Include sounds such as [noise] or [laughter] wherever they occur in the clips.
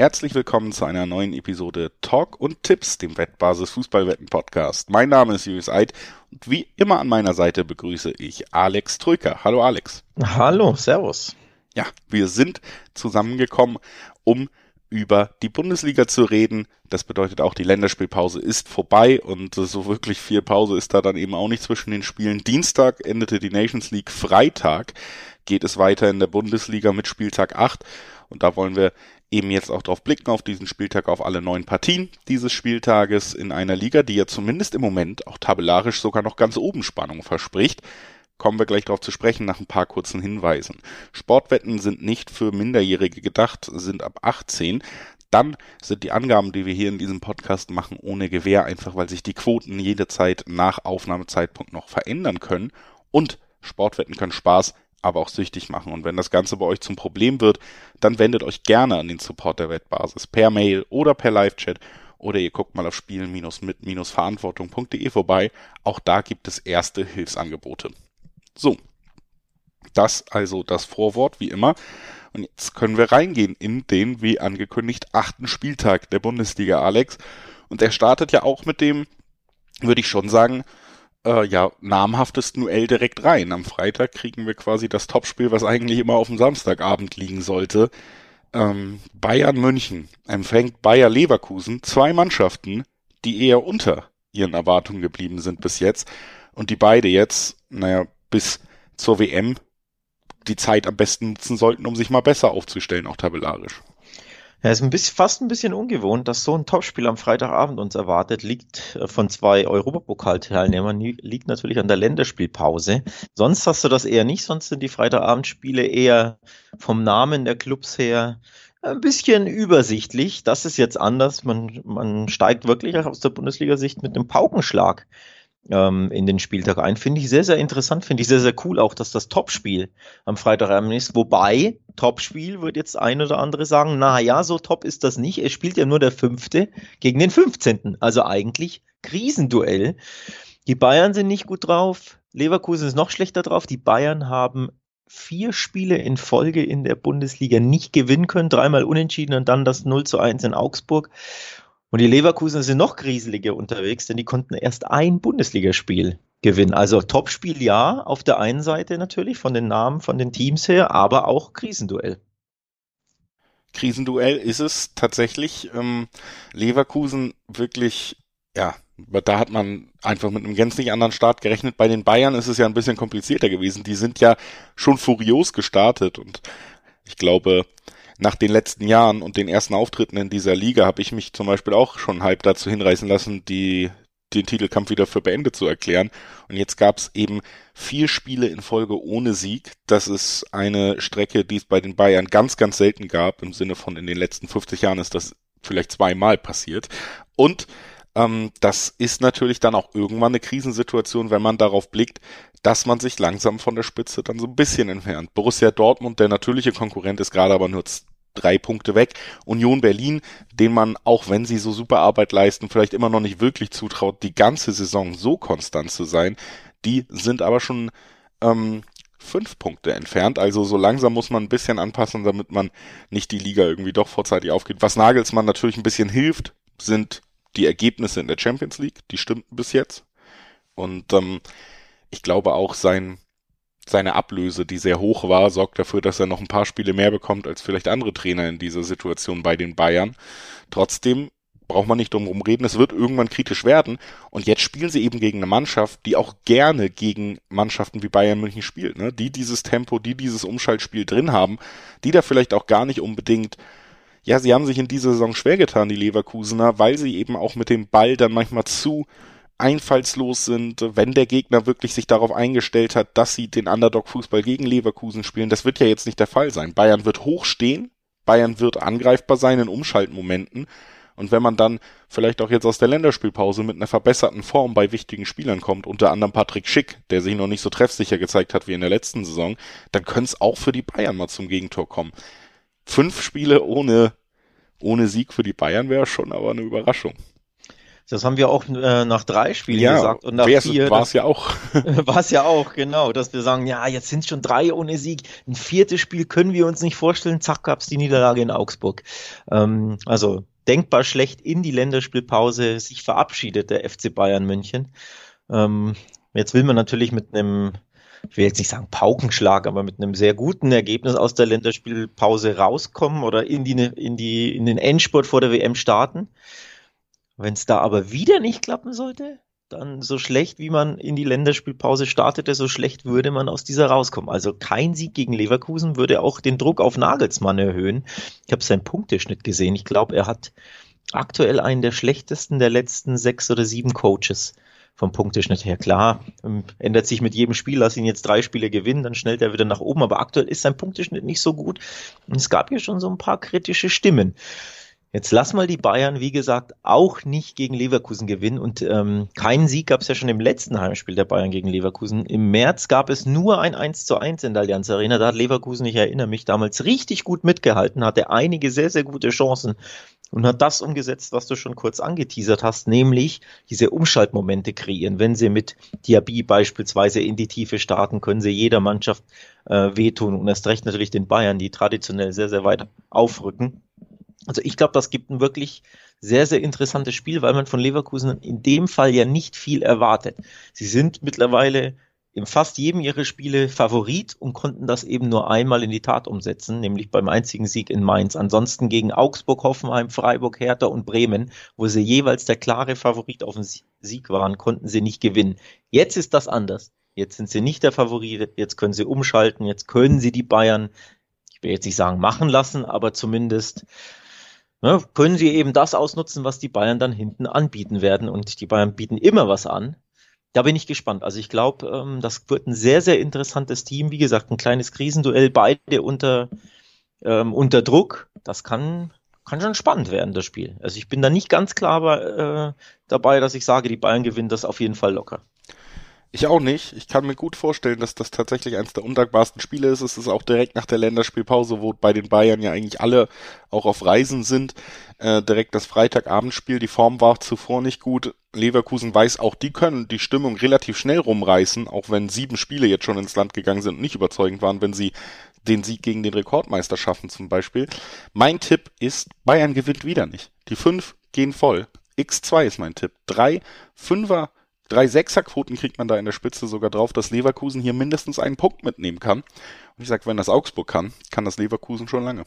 Herzlich willkommen zu einer neuen Episode Talk und Tipps, dem Wettbasis Fußballwetten Podcast. Mein Name ist Julius Eid und wie immer an meiner Seite begrüße ich Alex Trücker. Hallo Alex. Hallo, Servus. Ja, wir sind zusammengekommen, um über die Bundesliga zu reden. Das bedeutet auch, die Länderspielpause ist vorbei und so wirklich viel Pause ist da dann eben auch nicht zwischen den Spielen. Dienstag endete die Nations League, Freitag geht es weiter in der Bundesliga mit Spieltag 8 und da wollen wir eben jetzt auch drauf blicken, auf diesen Spieltag, auf alle neun Partien dieses Spieltages in einer Liga, die ja zumindest im Moment auch tabellarisch sogar noch ganz oben Spannung verspricht. Kommen wir gleich darauf zu sprechen nach ein paar kurzen Hinweisen. Sportwetten sind nicht für Minderjährige gedacht, sind ab 18. Dann sind die Angaben, die wir hier in diesem Podcast machen, ohne Gewähr, einfach weil sich die Quoten jederzeit nach Aufnahmezeitpunkt noch verändern können. Und Sportwetten können Spaß, aber auch süchtig machen. Und wenn das Ganze bei euch zum Problem wird, dann wendet euch gerne an den Support der Wettbasis per Mail oder per Live-Chat oder ihr guckt mal auf spielen-mit-verantwortung.de vorbei. Auch da gibt es erste Hilfsangebote. So. Das also das Vorwort, wie immer. Und jetzt können wir reingehen in den, wie angekündigt, achten Spieltag der Bundesliga, Alex. Und er startet ja auch mit dem, würde ich schon sagen, äh, ja, namhaftesten Duell direkt rein. Am Freitag kriegen wir quasi das Topspiel, was eigentlich immer auf dem Samstagabend liegen sollte. Ähm, Bayern München empfängt Bayer Leverkusen, zwei Mannschaften, die eher unter ihren Erwartungen geblieben sind bis jetzt und die beide jetzt, naja, bis zur WM die Zeit am besten nutzen sollten, um sich mal besser aufzustellen, auch tabellarisch. Ja, ist ein bisschen, fast ein bisschen ungewohnt, dass so ein Topspiel am Freitagabend uns erwartet, liegt äh, von zwei Europapokalteilnehmern, liegt natürlich an der Länderspielpause. Sonst hast du das eher nicht, sonst sind die Freitagabendspiele eher vom Namen der Clubs her ein bisschen übersichtlich. Das ist jetzt anders. Man, man steigt wirklich aus der Bundesliga-Sicht mit einem Paukenschlag ähm, in den Spieltag ein. Finde ich sehr, sehr interessant, finde ich sehr, sehr cool auch, dass das Topspiel am Freitagabend ist. Wobei, Topspiel wird jetzt ein oder andere sagen, na ja, so top ist das nicht. Es spielt ja nur der Fünfte gegen den 15. Also eigentlich Krisenduell. Die Bayern sind nicht gut drauf. Leverkusen ist noch schlechter drauf. Die Bayern haben vier Spiele in Folge in der Bundesliga nicht gewinnen können, dreimal unentschieden und dann das 0 zu 1 in Augsburg. Und die Leverkusen sind noch grieseliger unterwegs, denn die konnten erst ein Bundesligaspiel gewinnen. Also Topspiel ja, auf der einen Seite natürlich von den Namen, von den Teams her, aber auch Krisenduell. Krisenduell ist es tatsächlich. Ähm, Leverkusen wirklich, ja, da hat man einfach mit einem gänzlich anderen Start gerechnet. Bei den Bayern ist es ja ein bisschen komplizierter gewesen. Die sind ja schon furios gestartet und ich glaube, nach den letzten Jahren und den ersten Auftritten in dieser Liga habe ich mich zum Beispiel auch schon halb dazu hinreißen lassen, die den Titelkampf wieder für beendet zu erklären. Und jetzt gab es eben vier Spiele in Folge ohne Sieg. Das ist eine Strecke, die es bei den Bayern ganz, ganz selten gab. Im Sinne von in den letzten 50 Jahren ist das vielleicht zweimal passiert. Und ähm, das ist natürlich dann auch irgendwann eine Krisensituation, wenn man darauf blickt, dass man sich langsam von der Spitze dann so ein bisschen entfernt. Borussia Dortmund, der natürliche Konkurrent, ist gerade aber nur drei Punkte weg. Union Berlin, den man, auch wenn sie so super Arbeit leisten, vielleicht immer noch nicht wirklich zutraut, die ganze Saison so konstant zu sein, die sind aber schon ähm, fünf Punkte entfernt. Also so langsam muss man ein bisschen anpassen, damit man nicht die Liga irgendwie doch vorzeitig aufgeht. Was Nagelsmann natürlich ein bisschen hilft, sind die Ergebnisse in der Champions League. Die stimmten bis jetzt. Und ähm, ich glaube auch sein seine Ablöse, die sehr hoch war, sorgt dafür, dass er noch ein paar Spiele mehr bekommt als vielleicht andere Trainer in dieser Situation bei den Bayern. Trotzdem braucht man nicht drum reden, es wird irgendwann kritisch werden. Und jetzt spielen sie eben gegen eine Mannschaft, die auch gerne gegen Mannschaften wie Bayern München spielt, ne? die dieses Tempo, die dieses Umschaltspiel drin haben, die da vielleicht auch gar nicht unbedingt ja, sie haben sich in dieser Saison schwer getan, die Leverkusener, weil sie eben auch mit dem Ball dann manchmal zu einfallslos sind, wenn der Gegner wirklich sich darauf eingestellt hat, dass sie den Underdog-Fußball gegen Leverkusen spielen. Das wird ja jetzt nicht der Fall sein. Bayern wird hochstehen, Bayern wird angreifbar sein in Umschaltmomenten. Und wenn man dann vielleicht auch jetzt aus der Länderspielpause mit einer verbesserten Form bei wichtigen Spielern kommt, unter anderem Patrick Schick, der sich noch nicht so treffsicher gezeigt hat wie in der letzten Saison, dann könnte es auch für die Bayern mal zum Gegentor kommen. Fünf Spiele ohne, ohne Sieg für die Bayern wäre schon aber eine Überraschung Das haben wir auch äh, nach drei Spielen ja, gesagt und nach vier. War es ja auch. [laughs] war es ja auch, genau, dass wir sagen, ja, jetzt sind schon drei ohne Sieg. Ein viertes Spiel können wir uns nicht vorstellen. Zack, gab's die Niederlage in Augsburg. Ähm, also denkbar schlecht in die Länderspielpause sich verabschiedet der FC Bayern München. Ähm, jetzt will man natürlich mit einem ich will jetzt nicht sagen Paukenschlag, aber mit einem sehr guten Ergebnis aus der Länderspielpause rauskommen oder in die, in die, in den Endspurt vor der WM starten. Wenn es da aber wieder nicht klappen sollte, dann so schlecht, wie man in die Länderspielpause startete, so schlecht würde man aus dieser rauskommen. Also kein Sieg gegen Leverkusen würde auch den Druck auf Nagelsmann erhöhen. Ich habe seinen Punkteschnitt gesehen. Ich glaube, er hat aktuell einen der schlechtesten der letzten sechs oder sieben Coaches vom Punkteschnitt her. Klar, ähm, ändert sich mit jedem Spiel, lass ihn jetzt drei Spiele gewinnen, dann schnellt er wieder nach oben, aber aktuell ist sein Punkteschnitt nicht so gut. Und es gab hier schon so ein paar kritische Stimmen. Jetzt lass mal die Bayern, wie gesagt, auch nicht gegen Leverkusen gewinnen. Und ähm, keinen Sieg gab es ja schon im letzten Heimspiel der Bayern gegen Leverkusen. Im März gab es nur ein 1 zu 1 in der Allianz Arena. Da hat Leverkusen, ich erinnere mich, damals richtig gut mitgehalten, hatte einige sehr, sehr gute Chancen und hat das umgesetzt, was du schon kurz angeteasert hast, nämlich diese Umschaltmomente kreieren. Wenn sie mit Diaby beispielsweise in die Tiefe starten, können sie jeder Mannschaft äh, wehtun und erst recht natürlich den Bayern, die traditionell sehr, sehr weit aufrücken. Also ich glaube, das gibt ein wirklich sehr, sehr interessantes Spiel, weil man von Leverkusen in dem Fall ja nicht viel erwartet. Sie sind mittlerweile in fast jedem ihrer Spiele Favorit und konnten das eben nur einmal in die Tat umsetzen, nämlich beim einzigen Sieg in Mainz. Ansonsten gegen Augsburg, Hoffenheim, Freiburg, Hertha und Bremen, wo sie jeweils der klare Favorit auf den Sieg waren, konnten sie nicht gewinnen. Jetzt ist das anders. Jetzt sind sie nicht der Favorit, jetzt können sie umschalten, jetzt können sie die Bayern, ich will jetzt nicht sagen machen lassen, aber zumindest ne, können sie eben das ausnutzen, was die Bayern dann hinten anbieten werden. Und die Bayern bieten immer was an. Da bin ich gespannt. Also ich glaube, ähm, das wird ein sehr, sehr interessantes Team. Wie gesagt, ein kleines Krisenduell, beide unter, ähm, unter Druck. Das kann, kann schon spannend werden, das Spiel. Also ich bin da nicht ganz klar äh, dabei, dass ich sage, die Bayern gewinnen das auf jeden Fall locker. Ich auch nicht. Ich kann mir gut vorstellen, dass das tatsächlich eines der undankbarsten Spiele ist. Es ist auch direkt nach der Länderspielpause, wo bei den Bayern ja eigentlich alle auch auf Reisen sind. Äh, direkt das Freitagabendspiel. Die Form war zuvor nicht gut. Leverkusen weiß, auch die können die Stimmung relativ schnell rumreißen, auch wenn sieben Spiele jetzt schon ins Land gegangen sind und nicht überzeugend waren, wenn sie den Sieg gegen den Rekordmeister schaffen zum Beispiel. Mein Tipp ist, Bayern gewinnt wieder nicht. Die fünf gehen voll. X2 ist mein Tipp. Drei Fünfer Drei Sechserquoten kriegt man da in der Spitze sogar drauf, dass Leverkusen hier mindestens einen Punkt mitnehmen kann. Und ich sag, wenn das Augsburg kann, kann das Leverkusen schon lange.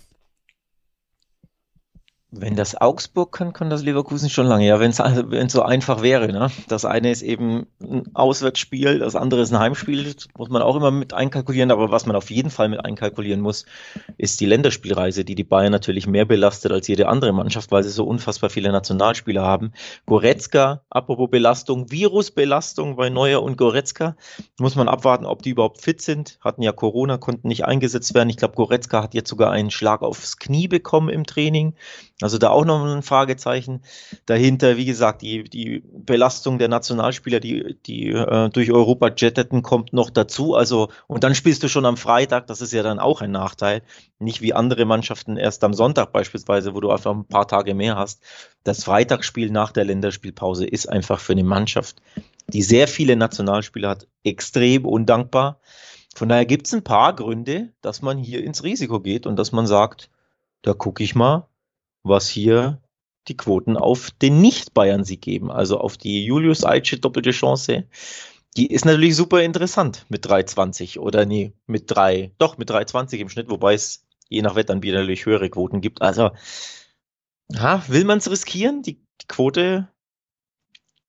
Wenn das Augsburg kann, kann das Leverkusen schon lange. Ja, wenn es also, so einfach wäre. Ne? Das eine ist eben ein Auswärtsspiel, das andere ist ein Heimspiel. Das muss man auch immer mit einkalkulieren. Aber was man auf jeden Fall mit einkalkulieren muss, ist die Länderspielreise, die die Bayern natürlich mehr belastet als jede andere Mannschaft, weil sie so unfassbar viele Nationalspieler haben. Goretzka, apropos Belastung, Virusbelastung bei Neuer und Goretzka, muss man abwarten, ob die überhaupt fit sind. Hatten ja Corona, konnten nicht eingesetzt werden. Ich glaube, Goretzka hat jetzt sogar einen Schlag aufs Knie bekommen im Training. Also da auch noch ein Fragezeichen dahinter. Wie gesagt, die, die Belastung der Nationalspieler, die, die äh, durch Europa jetteten, kommt noch dazu. Also, und dann spielst du schon am Freitag, das ist ja dann auch ein Nachteil. Nicht wie andere Mannschaften erst am Sonntag beispielsweise, wo du einfach ein paar Tage mehr hast. Das Freitagsspiel nach der Länderspielpause ist einfach für eine Mannschaft, die sehr viele Nationalspieler hat, extrem undankbar. Von daher gibt es ein paar Gründe, dass man hier ins Risiko geht und dass man sagt, da gucke ich mal, was hier die Quoten auf den Nicht-Bayern-Sieg geben, also auf die Julius Eiche doppelte Chance. Die ist natürlich super interessant mit 3,20 oder nee, mit 3, doch mit 3,20 im Schnitt, wobei es je nach Wettanbieter natürlich höhere Quoten gibt. Also, ja, will man es riskieren? Die, die, Quote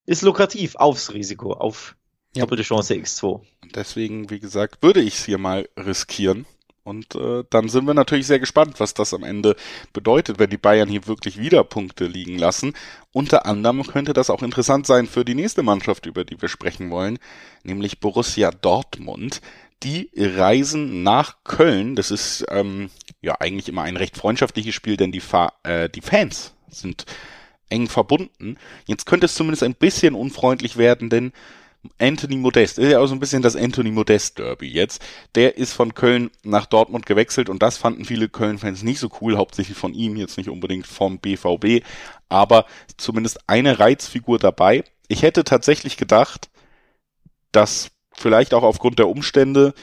ist lukrativ aufs Risiko, auf ja. doppelte Chance X2. Deswegen, wie gesagt, würde ich es hier mal riskieren. Und äh, dann sind wir natürlich sehr gespannt, was das am Ende bedeutet, wenn die Bayern hier wirklich wieder Punkte liegen lassen. Unter anderem könnte das auch interessant sein für die nächste Mannschaft, über die wir sprechen wollen, nämlich Borussia Dortmund. Die reisen nach Köln. Das ist ähm, ja eigentlich immer ein recht freundschaftliches Spiel, denn die, Fa äh, die Fans sind eng verbunden. Jetzt könnte es zumindest ein bisschen unfreundlich werden, denn Anthony Modest, ist ja auch so ein bisschen das Anthony Modest Derby jetzt. Der ist von Köln nach Dortmund gewechselt und das fanden viele Köln-Fans nicht so cool, hauptsächlich von ihm, jetzt nicht unbedingt vom BVB, aber zumindest eine Reizfigur dabei. Ich hätte tatsächlich gedacht, dass vielleicht auch aufgrund der Umstände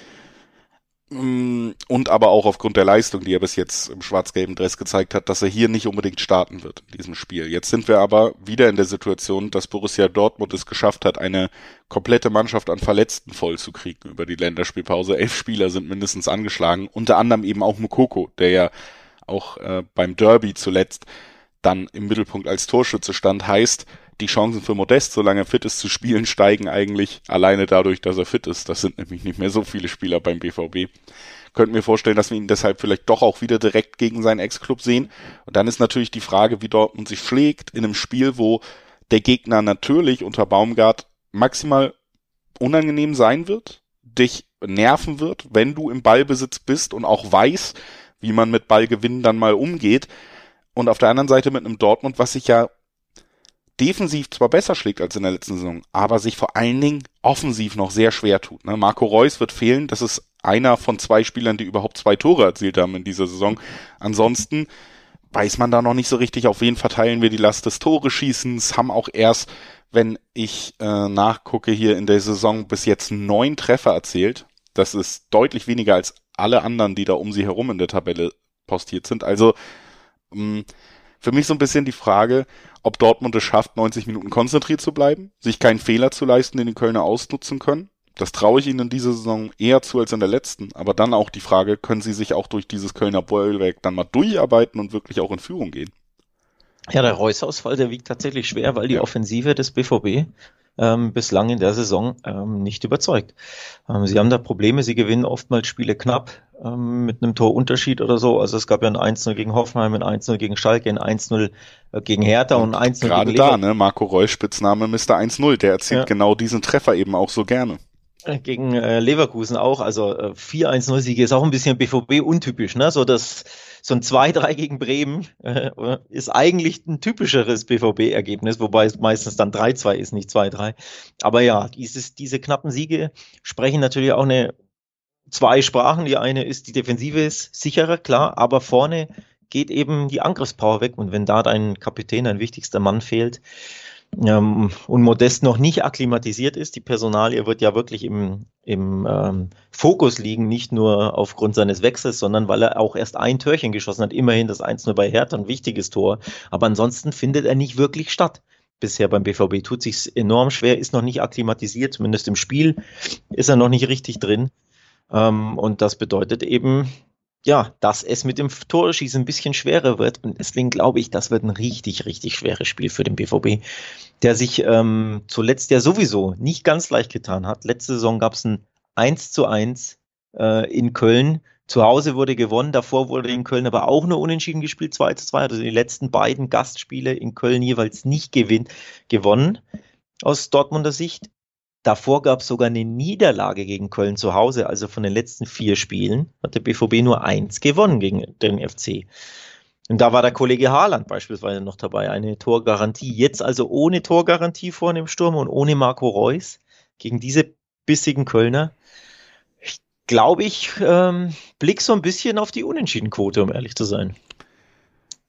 und aber auch aufgrund der Leistung, die er bis jetzt im schwarz-gelben Dress gezeigt hat, dass er hier nicht unbedingt starten wird in diesem Spiel. Jetzt sind wir aber wieder in der Situation, dass Borussia Dortmund es geschafft hat, eine komplette Mannschaft an Verletzten vollzukriegen über die Länderspielpause. Elf Spieler sind mindestens angeschlagen, unter anderem eben auch Mukoko, der ja auch äh, beim Derby zuletzt dann im Mittelpunkt als Torschütze stand, heißt, die Chancen für Modest, solange er fit ist, zu spielen, steigen eigentlich alleine dadurch, dass er fit ist. Das sind nämlich nicht mehr so viele Spieler beim BVB. Könnten mir vorstellen, dass wir ihn deshalb vielleicht doch auch wieder direkt gegen seinen Ex-Club sehen. Und dann ist natürlich die Frage, wie Dortmund sich schlägt in einem Spiel, wo der Gegner natürlich unter Baumgart maximal unangenehm sein wird, dich nerven wird, wenn du im Ballbesitz bist und auch weiß, wie man mit Ballgewinnen dann mal umgeht. Und auf der anderen Seite mit einem Dortmund, was sich ja defensiv zwar besser schlägt als in der letzten Saison, aber sich vor allen Dingen offensiv noch sehr schwer tut. Ne? Marco Reus wird fehlen. Das ist einer von zwei Spielern, die überhaupt zwei Tore erzielt haben in dieser Saison. Ansonsten weiß man da noch nicht so richtig, auf wen verteilen wir die Last des Tore schießens, haben auch erst, wenn ich äh, nachgucke, hier in der Saison bis jetzt neun Treffer erzielt. Das ist deutlich weniger als alle anderen, die da um sie herum in der Tabelle postiert sind. Also mh, mm, für mich so ein bisschen die Frage, ob Dortmund es schafft, 90 Minuten konzentriert zu bleiben, sich keinen Fehler zu leisten, den die Kölner ausnutzen können. Das traue ich ihnen in dieser Saison eher zu als in der letzten. Aber dann auch die Frage, können sie sich auch durch dieses Kölner Bollwerk dann mal durcharbeiten und wirklich auch in Führung gehen? Ja, der Reus-Ausfall, der wiegt tatsächlich schwer, weil die ja. Offensive des BVB ähm, bislang in der Saison ähm, nicht überzeugt. Ähm, sie haben da Probleme, sie gewinnen oftmals Spiele knapp ähm, mit einem Torunterschied oder so. Also es gab ja ein 1-0 gegen Hoffenheim, ein 1-0 gegen Schalke, ein 1-0 äh, gegen Hertha und, und 1-0 Gerade da, ne, Marco Reus Spitzname Mr. 1-0, der erzielt ja. genau diesen Treffer eben auch so gerne. Äh, gegen äh, Leverkusen auch, also äh, 4-1-0-Siege ist auch ein bisschen BVB untypisch, ne? So das so ein 2-3 gegen Bremen äh, ist eigentlich ein typischeres BVB-Ergebnis, wobei es meistens dann 3-2 ist, nicht 2-3. Aber ja, dieses, diese knappen Siege sprechen natürlich auch eine zwei Sprachen. Die eine ist, die Defensive ist sicherer, klar, aber vorne geht eben die Angriffspower weg. Und wenn da dein Kapitän, dein wichtigster Mann fehlt, ähm, und Modest noch nicht akklimatisiert ist. Die Personalie wird ja wirklich im, im ähm, Fokus liegen, nicht nur aufgrund seines Wechsels, sondern weil er auch erst ein Törchen geschossen hat. Immerhin das 1-0 bei Hertha, ein wichtiges Tor. Aber ansonsten findet er nicht wirklich statt. Bisher beim BVB tut sich enorm schwer, ist noch nicht akklimatisiert, zumindest im Spiel ist er noch nicht richtig drin. Ähm, und das bedeutet eben, ja, dass es mit dem Torschießen ein bisschen schwerer wird. Und deswegen glaube ich, das wird ein richtig, richtig schweres Spiel für den BVB, der sich ähm, zuletzt ja sowieso nicht ganz leicht getan hat. Letzte Saison gab es ein 1 zu 1 äh, in Köln. Zu Hause wurde gewonnen, davor wurde in Köln aber auch nur unentschieden gespielt, 2 zu 2. Also die letzten beiden Gastspiele in Köln jeweils nicht gewinnt, gewonnen aus Dortmunder Sicht. Davor gab es sogar eine Niederlage gegen Köln zu Hause, also von den letzten vier Spielen hat der BVB nur eins gewonnen gegen den FC. Und da war der Kollege Haaland beispielsweise noch dabei, eine Torgarantie. Jetzt also ohne Torgarantie vorne im Sturm und ohne Marco Reus gegen diese bissigen Kölner. Ich glaube, ich ähm, blick so ein bisschen auf die Unentschiedenquote, um ehrlich zu sein.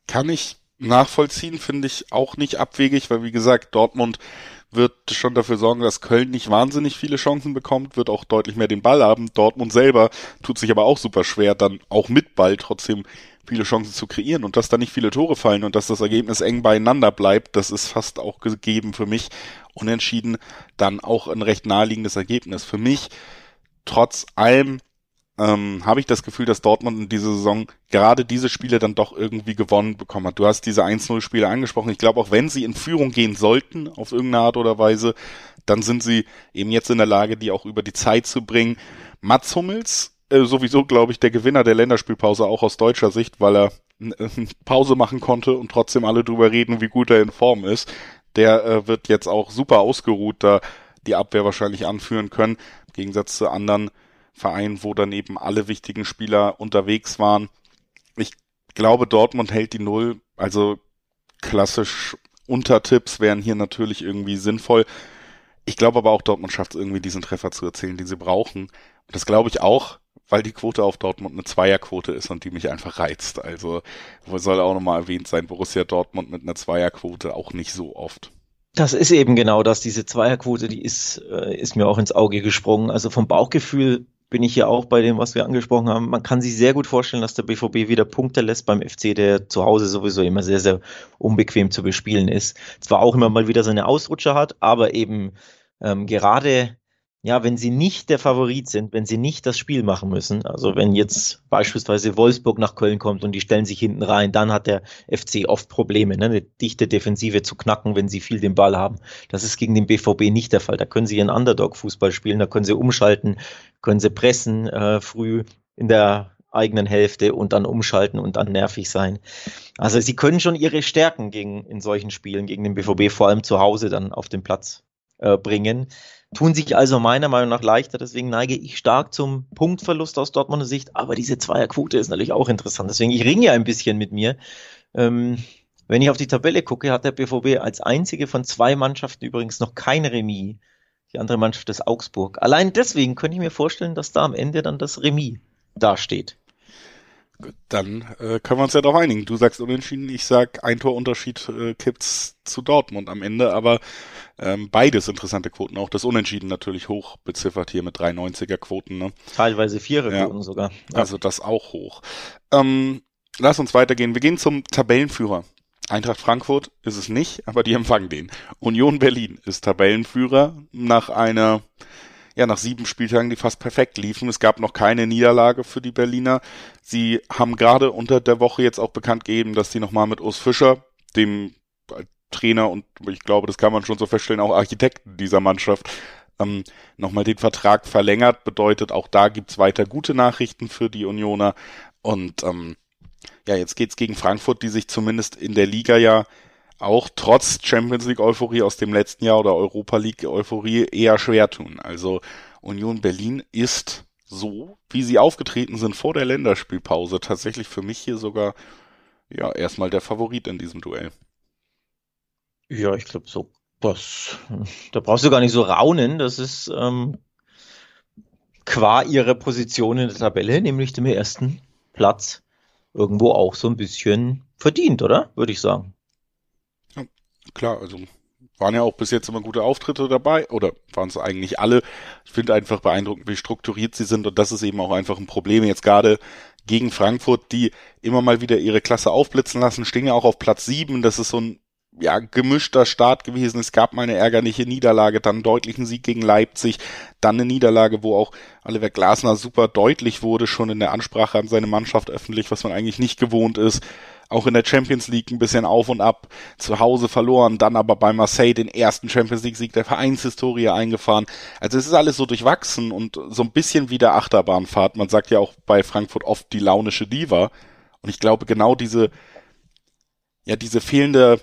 Kann ich nachvollziehen, finde ich auch nicht abwegig, weil wie gesagt, Dortmund wird schon dafür sorgen, dass Köln nicht wahnsinnig viele Chancen bekommt, wird auch deutlich mehr den Ball haben. Dortmund selber tut sich aber auch super schwer, dann auch mit Ball trotzdem viele Chancen zu kreieren und dass da nicht viele Tore fallen und dass das Ergebnis eng beieinander bleibt, das ist fast auch gegeben für mich. Unentschieden dann auch ein recht naheliegendes Ergebnis. Für mich trotz allem ähm, habe ich das Gefühl, dass Dortmund in dieser Saison gerade diese Spiele dann doch irgendwie gewonnen bekommen hat. Du hast diese 1-0-Spiele angesprochen. Ich glaube, auch wenn sie in Führung gehen sollten, auf irgendeine Art oder Weise, dann sind sie eben jetzt in der Lage, die auch über die Zeit zu bringen. Mats Hummels, äh, sowieso, glaube ich, der Gewinner der Länderspielpause, auch aus deutscher Sicht, weil er äh, [laughs] Pause machen konnte und trotzdem alle drüber reden, wie gut er in Form ist. Der äh, wird jetzt auch super ausgeruht da die Abwehr wahrscheinlich anführen können, im Gegensatz zu anderen Verein, wo dann eben alle wichtigen Spieler unterwegs waren. Ich glaube, Dortmund hält die Null. Also klassisch Untertipps wären hier natürlich irgendwie sinnvoll. Ich glaube aber auch, Dortmund schafft es irgendwie, diesen Treffer zu erzielen, den sie brauchen. Und das glaube ich auch, weil die Quote auf Dortmund eine Zweierquote ist und die mich einfach reizt. Also soll auch nochmal erwähnt sein, Borussia Dortmund mit einer Zweierquote auch nicht so oft. Das ist eben genau das, diese Zweierquote, die ist, äh, ist mir auch ins Auge gesprungen. Also vom Bauchgefühl bin ich ja auch bei dem, was wir angesprochen haben. Man kann sich sehr gut vorstellen, dass der BVB wieder Punkte lässt beim FC, der zu Hause sowieso immer sehr, sehr unbequem zu bespielen ist. Zwar auch immer mal wieder seine Ausrutscher hat, aber eben ähm, gerade ja, wenn sie nicht der Favorit sind, wenn sie nicht das Spiel machen müssen, also wenn jetzt beispielsweise Wolfsburg nach Köln kommt und die stellen sich hinten rein, dann hat der FC oft Probleme, ne, eine dichte Defensive zu knacken, wenn sie viel den Ball haben. Das ist gegen den BVB nicht der Fall. Da können sie ihren Underdog-Fußball spielen, da können sie umschalten, können sie pressen äh, früh in der eigenen Hälfte und dann umschalten und dann nervig sein. Also sie können schon ihre Stärken gegen in solchen Spielen gegen den BVB vor allem zu Hause dann auf den Platz äh, bringen tun sich also meiner Meinung nach leichter. Deswegen neige ich stark zum Punktverlust aus Dortmunder Sicht. Aber diese Zweierquote ist natürlich auch interessant. Deswegen, ich ringe ja ein bisschen mit mir. Ähm, wenn ich auf die Tabelle gucke, hat der BVB als einzige von zwei Mannschaften übrigens noch kein Remis. Die andere Mannschaft ist Augsburg. Allein deswegen könnte ich mir vorstellen, dass da am Ende dann das Remis dasteht. Dann äh, können wir uns ja doch einigen. Du sagst unentschieden, ich sag ein Torunterschied äh, kippt's zu Dortmund am Ende, aber ähm, beides interessante Quoten, auch das Unentschieden natürlich hoch beziffert hier mit 390er Quoten. Ne? Teilweise Vierer-Quoten ja. sogar. Ja. Also das auch hoch. Ähm, lass uns weitergehen. Wir gehen zum Tabellenführer. Eintracht Frankfurt ist es nicht, aber die empfangen den. Union Berlin ist Tabellenführer nach einer ja, nach sieben Spieltagen, die fast perfekt liefen. Es gab noch keine Niederlage für die Berliner. Sie haben gerade unter der Woche jetzt auch bekannt gegeben, dass sie nochmal mit Urs Fischer, dem Trainer und ich glaube, das kann man schon so feststellen, auch Architekten dieser Mannschaft, ähm, nochmal den Vertrag verlängert. Bedeutet, auch da gibt's weiter gute Nachrichten für die Unioner. Und ähm, ja, jetzt geht's gegen Frankfurt, die sich zumindest in der Liga ja auch trotz Champions League Euphorie aus dem letzten Jahr oder Europa League Euphorie eher schwer tun. Also Union Berlin ist so, wie sie aufgetreten sind vor der Länderspielpause, tatsächlich für mich hier sogar ja erstmal der Favorit in diesem Duell. Ja, ich glaube so. Das, da brauchst du gar nicht so raunen. Das ist ähm, qua ihrer Position in der Tabelle, nämlich dem ersten Platz, irgendwo auch so ein bisschen verdient, oder? Würde ich sagen klar, also waren ja auch bis jetzt immer gute Auftritte dabei oder waren es eigentlich alle. Ich finde einfach beeindruckend, wie strukturiert sie sind und das ist eben auch einfach ein Problem jetzt gerade gegen Frankfurt, die immer mal wieder ihre Klasse aufblitzen lassen, stehen ja auch auf Platz sieben. Das ist so ein ja, gemischter Start gewesen. Es gab mal eine ärgerliche Niederlage, dann einen deutlichen Sieg gegen Leipzig, dann eine Niederlage, wo auch Oliver Glasner super deutlich wurde, schon in der Ansprache an seine Mannschaft öffentlich, was man eigentlich nicht gewohnt ist auch in der Champions League ein bisschen auf und ab, zu Hause verloren, dann aber bei Marseille den ersten Champions League Sieg der Vereinshistorie eingefahren. Also es ist alles so durchwachsen und so ein bisschen wie der Achterbahnfahrt. Man sagt ja auch bei Frankfurt oft die launische Diva. Und ich glaube genau diese, ja, diese fehlende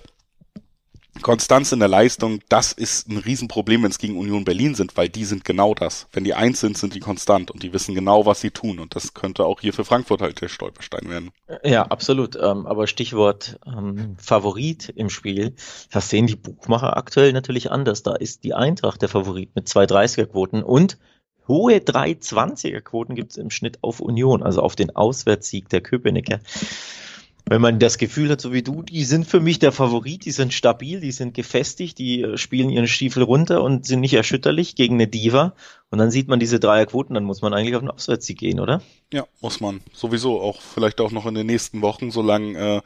Konstanz in der Leistung, das ist ein Riesenproblem, wenn es gegen Union Berlin sind, weil die sind genau das. Wenn die eins sind, sind die konstant und die wissen genau, was sie tun. Und das könnte auch hier für Frankfurt halt der Stolperstein werden. Ja, absolut. Ähm, aber Stichwort ähm, Favorit im Spiel, das sehen die Buchmacher aktuell natürlich anders. Da ist die Eintracht der Favorit mit zwei 30er-Quoten und hohe 320er-Quoten gibt es im Schnitt auf Union, also auf den Auswärtssieg der Köpenicker wenn man das Gefühl hat, so wie du, die sind für mich der Favorit, die sind stabil, die sind gefestigt, die äh, spielen ihren Stiefel runter und sind nicht erschütterlich gegen eine Diva. Und dann sieht man diese Dreierquoten, dann muss man eigentlich auf den Auswärtssieg gehen, oder? Ja, muss man. Sowieso auch vielleicht auch noch in den nächsten Wochen, solange äh,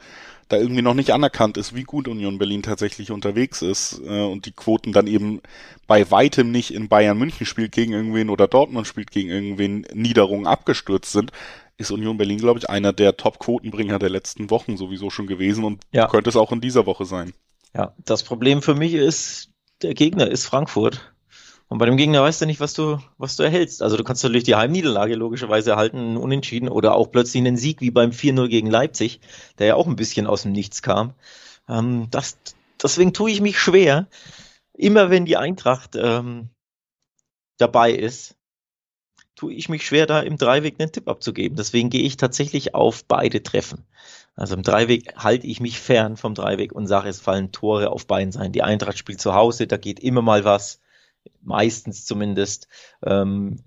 da irgendwie noch nicht anerkannt ist, wie gut Union Berlin tatsächlich unterwegs ist äh, und die Quoten dann eben bei weitem nicht in Bayern München spielt gegen irgendwen oder Dortmund spielt gegen irgendwen Niederungen abgestürzt sind, ist Union Berlin, glaube ich, einer der Top-Quotenbringer der letzten Wochen sowieso schon gewesen und ja. könnte es auch in dieser Woche sein. Ja, das Problem für mich ist, der Gegner ist Frankfurt. Und bei dem Gegner weißt du nicht, was du, was du erhältst. Also du kannst natürlich die Heimniederlage logischerweise erhalten, unentschieden oder auch plötzlich einen Sieg wie beim 4-0 gegen Leipzig, der ja auch ein bisschen aus dem Nichts kam. Ähm, das, deswegen tue ich mich schwer, immer wenn die Eintracht ähm, dabei ist, tue ich mich schwer, da im Dreiweg einen Tipp abzugeben. Deswegen gehe ich tatsächlich auf beide Treffen. Also im Dreiweg halte ich mich fern vom Dreiweg und sage, es fallen Tore auf beiden Seiten. Die Eintracht spielt zu Hause, da geht immer mal was. meistens zumindest. Ähm,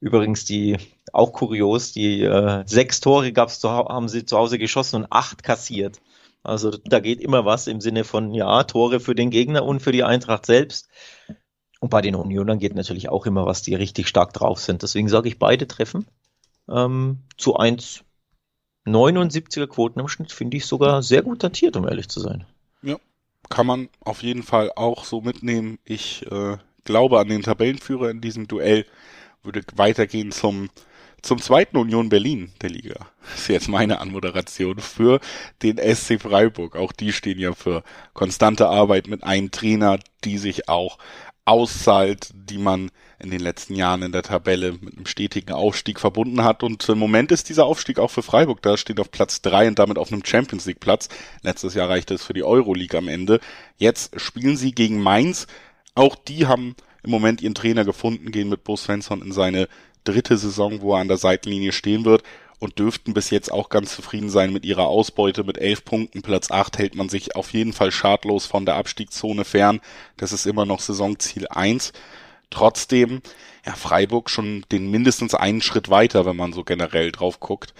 übrigens die auch kurios, die äh, sechs Tore gab's zu, haben sie zu Hause geschossen und acht kassiert. Also da geht immer was im Sinne von ja Tore für den Gegner und für die Eintracht selbst. Und bei den Unionern geht natürlich auch immer was, die richtig stark drauf sind. Deswegen sage ich beide treffen ähm, zu 1 79er Quoten im Schnitt finde ich sogar sehr gut datiert, um ehrlich zu sein. Ja, kann man auf jeden Fall auch so mitnehmen. Ich äh, glaube an den Tabellenführer in diesem Duell. Würde weitergehen zum zum zweiten Union Berlin der Liga. Das ist jetzt meine Anmoderation für den SC Freiburg. Auch die stehen ja für konstante Arbeit mit einem Trainer, die sich auch auszahlt, die man in den letzten Jahren in der Tabelle mit einem stetigen Aufstieg verbunden hat. Und im Moment ist dieser Aufstieg auch für Freiburg da, steht auf Platz drei und damit auf einem Champions League Platz. Letztes Jahr reichte es für die Euroleague am Ende. Jetzt spielen sie gegen Mainz. Auch die haben im Moment ihren Trainer gefunden, gehen mit Bo Svensson in seine dritte Saison, wo er an der Seitenlinie stehen wird und dürften bis jetzt auch ganz zufrieden sein mit ihrer Ausbeute. Mit elf Punkten, Platz acht hält man sich auf jeden Fall schadlos von der Abstiegszone fern. Das ist immer noch Saisonziel eins. Trotzdem, ja, Freiburg schon den mindestens einen Schritt weiter, wenn man so generell drauf guckt.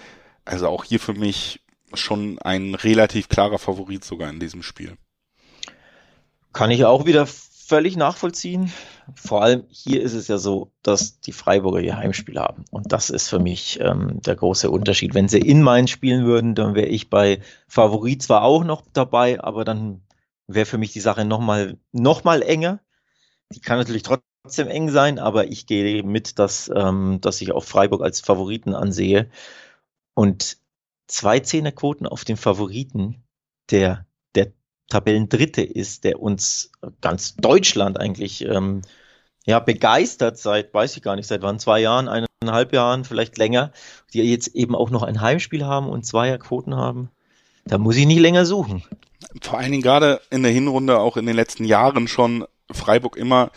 Also auch hier für mich schon ein relativ klarer Favorit sogar in diesem Spiel. Kann ich auch wieder völlig nachvollziehen. Vor allem hier ist es ja so, dass die Freiburger ihr Heimspiel haben. Und das ist für mich ähm, der große Unterschied. Wenn sie in Mainz spielen würden, dann wäre ich bei Favorit zwar auch noch dabei, aber dann wäre für mich die Sache nochmal noch mal enger. Die kann natürlich trotzdem eng sein, aber ich gehe mit, dass, ähm, dass ich auch Freiburg als Favoriten ansehe. Und zwei Zehnerquoten auf den Favoriten, der Tabellendritte ist, der uns ganz Deutschland eigentlich ähm, ja begeistert seit, weiß ich gar nicht, seit wann, zwei Jahren, eineinhalb Jahren, vielleicht länger, die jetzt eben auch noch ein Heimspiel haben und Zweierquoten haben. Da muss ich nicht länger suchen. Vor allen Dingen gerade in der Hinrunde, auch in den letzten Jahren schon Freiburg immer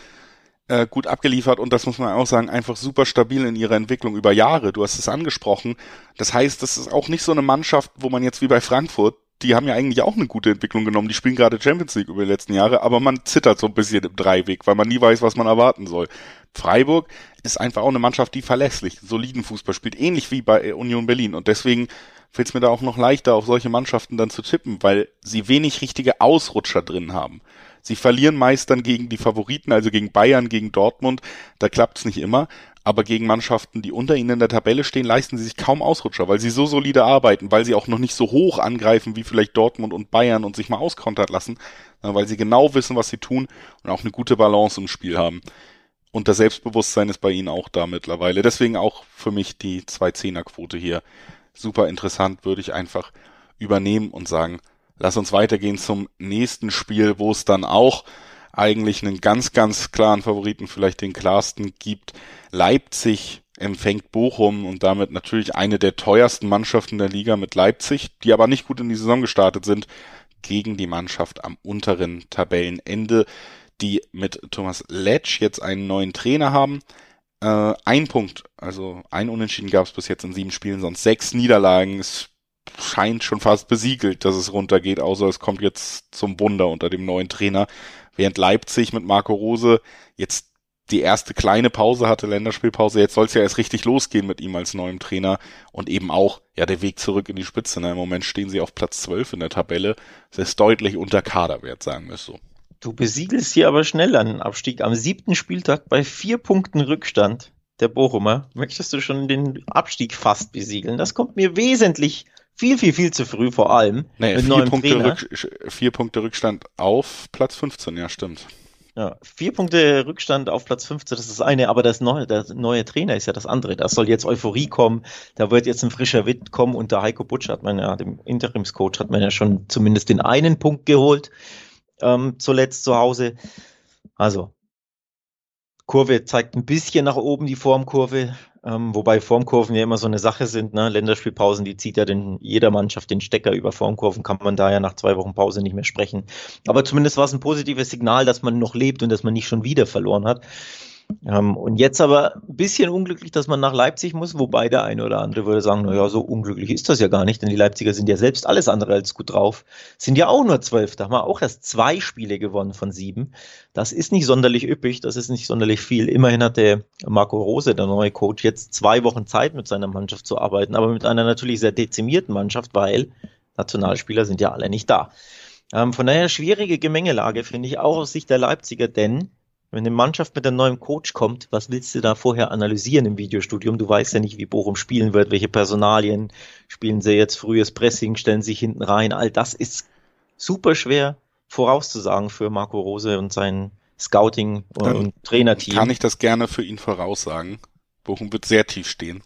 äh, gut abgeliefert und das muss man auch sagen, einfach super stabil in ihrer Entwicklung über Jahre. Du hast es angesprochen. Das heißt, das ist auch nicht so eine Mannschaft, wo man jetzt wie bei Frankfurt die haben ja eigentlich auch eine gute Entwicklung genommen. Die spielen gerade Champions League über die letzten Jahre, aber man zittert so ein bisschen im Dreiweg, weil man nie weiß, was man erwarten soll. Freiburg ist einfach auch eine Mannschaft, die verlässlich, soliden Fußball spielt, ähnlich wie bei Union Berlin. Und deswegen fällt es mir da auch noch leichter, auf solche Mannschaften dann zu tippen, weil sie wenig richtige Ausrutscher drin haben. Sie verlieren meist dann gegen die Favoriten, also gegen Bayern, gegen Dortmund. Da klappt's nicht immer aber gegen Mannschaften, die unter ihnen in der Tabelle stehen, leisten sie sich kaum Ausrutscher, weil sie so solide arbeiten, weil sie auch noch nicht so hoch angreifen wie vielleicht Dortmund und Bayern und sich mal auskontert lassen, weil sie genau wissen, was sie tun und auch eine gute Balance im Spiel haben. Und das Selbstbewusstsein ist bei ihnen auch da mittlerweile. Deswegen auch für mich die zwei Zehner Quote hier super interessant, würde ich einfach übernehmen und sagen, lass uns weitergehen zum nächsten Spiel, wo es dann auch eigentlich einen ganz, ganz klaren Favoriten, vielleicht den klarsten gibt. Leipzig empfängt Bochum und damit natürlich eine der teuersten Mannschaften der Liga mit Leipzig, die aber nicht gut in die Saison gestartet sind, gegen die Mannschaft am unteren Tabellenende, die mit Thomas Letsch jetzt einen neuen Trainer haben. Äh, ein Punkt, also ein Unentschieden gab es bis jetzt in sieben Spielen, sonst sechs Niederlagen. Es scheint schon fast besiegelt, dass es runtergeht, außer es kommt jetzt zum Wunder unter dem neuen Trainer während Leipzig mit Marco Rose jetzt die erste kleine Pause hatte, Länderspielpause. Jetzt soll es ja erst richtig losgehen mit ihm als neuem Trainer und eben auch ja der Weg zurück in die Spitze. Ne? Im Moment stehen sie auf Platz 12 in der Tabelle. Das ist deutlich unter Kaderwert, sagen wir es so. Du besiegelst hier aber schnell einen Abstieg. Am siebten Spieltag bei vier Punkten Rückstand der Bochumer möchtest du schon den Abstieg fast besiegeln. Das kommt mir wesentlich viel, viel, viel zu früh vor allem. Nee, mit vier, Punkte Rück, vier Punkte Rückstand auf Platz 15, ja, stimmt. Ja, vier Punkte Rückstand auf Platz 15, das ist das eine, aber das neue, der neue Trainer ist ja das andere. Da soll jetzt Euphorie kommen, da wird jetzt ein frischer Wind kommen und der Heiko Butsch hat man ja, dem Interimscoach hat man ja schon zumindest den einen Punkt geholt, ähm, zuletzt zu Hause. Also, Kurve zeigt ein bisschen nach oben die Formkurve. Ähm, wobei Formkurven ja immer so eine Sache sind, ne? Länderspielpausen, die zieht ja den, jeder Mannschaft den Stecker über Formkurven, kann man da ja nach zwei Wochen Pause nicht mehr sprechen. Aber zumindest war es ein positives Signal, dass man noch lebt und dass man nicht schon wieder verloren hat. Ähm, und jetzt aber ein bisschen unglücklich, dass man nach Leipzig muss, wobei der eine oder andere würde sagen, naja, so unglücklich ist das ja gar nicht, denn die Leipziger sind ja selbst alles andere als gut drauf, sind ja auch nur zwölf, da haben wir auch erst zwei Spiele gewonnen von sieben. Das ist nicht sonderlich üppig, das ist nicht sonderlich viel. Immerhin hat der Marco Rose, der neue Coach, jetzt zwei Wochen Zeit mit seiner Mannschaft zu arbeiten, aber mit einer natürlich sehr dezimierten Mannschaft, weil Nationalspieler sind ja alle nicht da. Ähm, von daher schwierige Gemengelage, finde ich, auch aus Sicht der Leipziger, denn wenn eine Mannschaft mit einem neuen Coach kommt, was willst du da vorher analysieren im Videostudium? Du weißt ja nicht, wie Bochum spielen wird, welche Personalien spielen sie jetzt frühes Pressing, stellen sich hinten rein. All das ist super schwer vorauszusagen für Marco Rose und sein Scouting Dann und Trainerteam. Kann ich das gerne für ihn voraussagen. Bochum wird sehr tief stehen.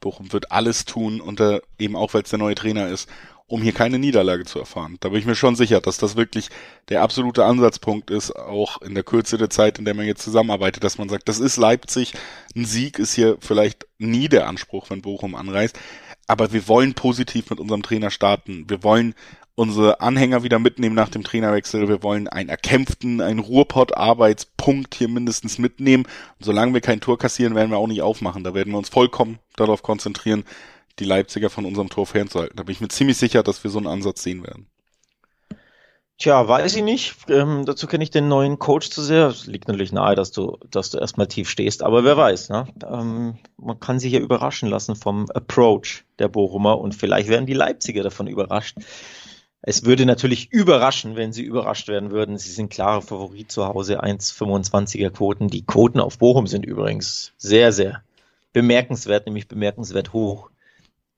Bochum wird alles tun, unter, eben auch weil es der neue Trainer ist, um hier keine Niederlage zu erfahren. Da bin ich mir schon sicher, dass das wirklich der absolute Ansatzpunkt ist, auch in der Kürze der Zeit, in der man jetzt zusammenarbeitet, dass man sagt, das ist Leipzig, ein Sieg ist hier vielleicht nie der Anspruch, wenn Bochum anreist, aber wir wollen positiv mit unserem Trainer starten. Wir wollen unsere Anhänger wieder mitnehmen nach dem Trainerwechsel. Wir wollen einen erkämpften, einen Ruhrpott-Arbeitspunkt hier mindestens mitnehmen. Und solange wir kein Tor kassieren, werden wir auch nicht aufmachen. Da werden wir uns vollkommen darauf konzentrieren, die Leipziger von unserem Tor fernzuhalten. Da bin ich mir ziemlich sicher, dass wir so einen Ansatz sehen werden. Tja, weiß ich nicht. Ähm, dazu kenne ich den neuen Coach zu sehr. Es liegt natürlich nahe, dass du, dass du erstmal tief stehst, aber wer weiß, ne? Ähm, man kann sich ja überraschen lassen vom Approach der Bochumer und vielleicht werden die Leipziger davon überrascht. Es würde natürlich überraschen, wenn sie überrascht werden würden. Sie sind klare Favorit zu Hause, 1,25er Quoten. Die Quoten auf Bochum sind übrigens sehr, sehr bemerkenswert, nämlich bemerkenswert hoch.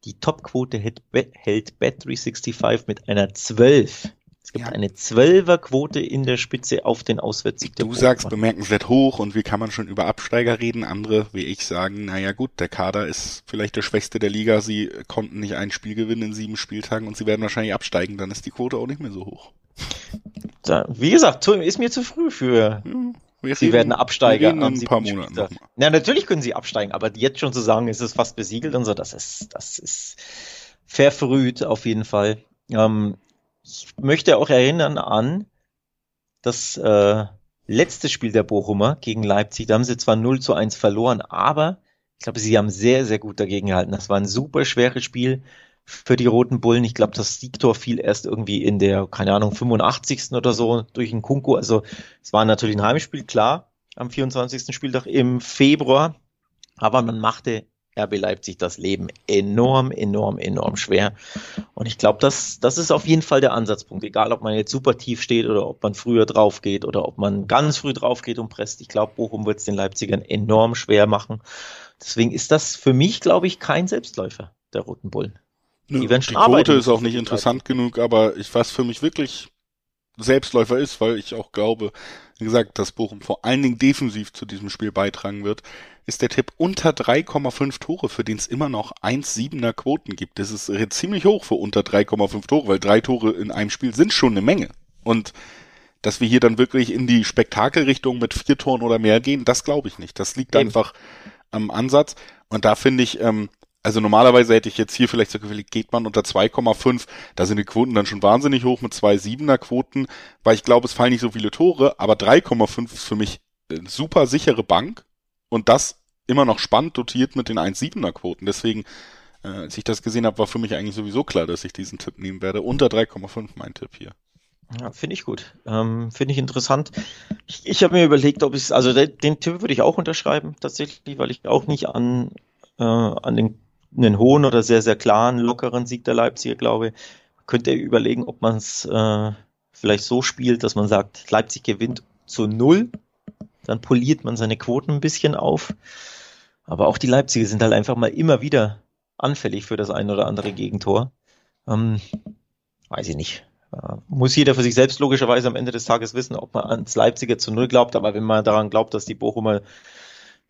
Die Topquote hält, hält Bet365 mit einer 12. Es gibt Ja. eine 12er Quote in der Spitze auf den Auswärtssieg der Du sagst bemerkenswert hoch und wie kann man schon über Absteiger reden? Andere, wie ich, sagen, naja gut, der Kader ist vielleicht der schwächste der Liga. Sie konnten nicht ein Spiel gewinnen in sieben Spieltagen und sie werden wahrscheinlich absteigen. Dann ist die Quote auch nicht mehr so hoch. Da- Wie gesagt, ist mir zu früh für. Ja, wir Sie werden Absteiger Wir in ein paar Monaten. Ja, natürlich können sie absteigen, aber jetzt schon zu sagen, ist es fast besiegelt und so, das ist, das ist verfrüht auf jeden Fall. Ähm, ich möchte auch erinnern an das äh, letzte Spiel der Bochumer gegen Leipzig. Da haben sie zwar 0 zu 1 verloren, aber ich glaube, sie haben sehr, sehr gut dagegen gehalten. Das war ein super schweres Spiel für die Roten Bullen. Ich glaube, das Siegtor fiel erst irgendwie in der, keine Ahnung, 85. oder so durch den Kunku. Also es war natürlich ein Heimspiel, klar, am 24. Spieltag im Februar. Aber man machte RB Leipzig das Leben enorm, enorm, enorm schwer. Und ich glaube, das, das ist auf jeden Fall der Ansatzpunkt. Egal, ob man jetzt super tief steht oder ob man früher drauf geht oder ob man ganz früh drauf geht und presst. Ich glaube, Bochum wird es den Leipzigern enorm schwer machen. Deswegen ist das für mich, glaube ich, kein Selbstläufer der Roten Bullen. Nö, Die werden die schon Quote arbeiten ist auch nicht die interessant genug, aber ich, was für mich wirklich Selbstläufer ist, weil ich auch glaube, wie gesagt, dass Bochum vor allen Dingen defensiv zu diesem Spiel beitragen wird, ist der Tipp unter 3,5 Tore, für den es immer noch 1,7er Quoten gibt. Das ist äh, ziemlich hoch für unter 3,5 Tore, weil drei Tore in einem Spiel sind schon eine Menge. Und dass wir hier dann wirklich in die Spektakelrichtung mit vier Toren oder mehr gehen, das glaube ich nicht. Das liegt Eben. einfach am Ansatz. Und da finde ich, ähm, also normalerweise hätte ich jetzt hier vielleicht so gewählt, geht man unter 2,5, da sind die Quoten dann schon wahnsinnig hoch mit zwei Siebener Quoten, weil ich glaube, es fallen nicht so viele Tore, aber 3,5 ist für mich eine super sichere Bank und das immer noch spannend dotiert mit den 1,7er Quoten. Deswegen, äh, als ich das gesehen habe, war für mich eigentlich sowieso klar, dass ich diesen Tipp nehmen werde. Unter 3,5 mein Tipp hier. Ja, finde ich gut. Ähm, finde ich interessant. Ich, ich habe mir überlegt, ob ich also den, den Tipp würde ich auch unterschreiben, tatsächlich, weil ich auch nicht an, äh, an den, einen hohen oder sehr, sehr klaren, lockeren Sieg der Leipziger glaube. Könnte überlegen, ob man es äh, vielleicht so spielt, dass man sagt, Leipzig gewinnt zu null. Dann poliert man seine Quoten ein bisschen auf. Aber auch die Leipziger sind halt einfach mal immer wieder anfällig für das ein oder andere Gegentor. Ähm, weiß ich nicht. Äh, Muss jeder für sich selbst logischerweise am Ende des Tages wissen, ob man ans Leipziger zu Null glaubt. Aber wenn man daran glaubt, dass die Bochumer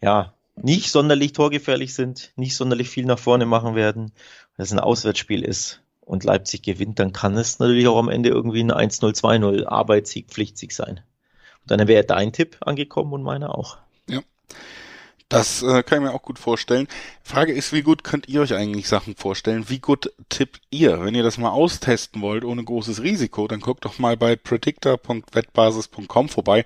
ja nicht sonderlich torgefährlich sind, nicht sonderlich viel nach vorne machen werden, dass es ein Auswärtsspiel ist und Leipzig gewinnt, dann kann es natürlich auch am Ende irgendwie ein 1-0, 2-0 Arbeitssieg, Pflichtsieg sein. Und dann wäre dein Tipp angekommen und meiner auch. Das äh, kann ich mir auch gut vorstellen. Frage ist, wie gut könnt ihr euch eigentlich Sachen vorstellen? Wie gut tippt ihr? Wenn ihr das mal austesten wollt, ohne großes Risiko, dann guckt doch mal bei predictor.wettbasis.com vorbei.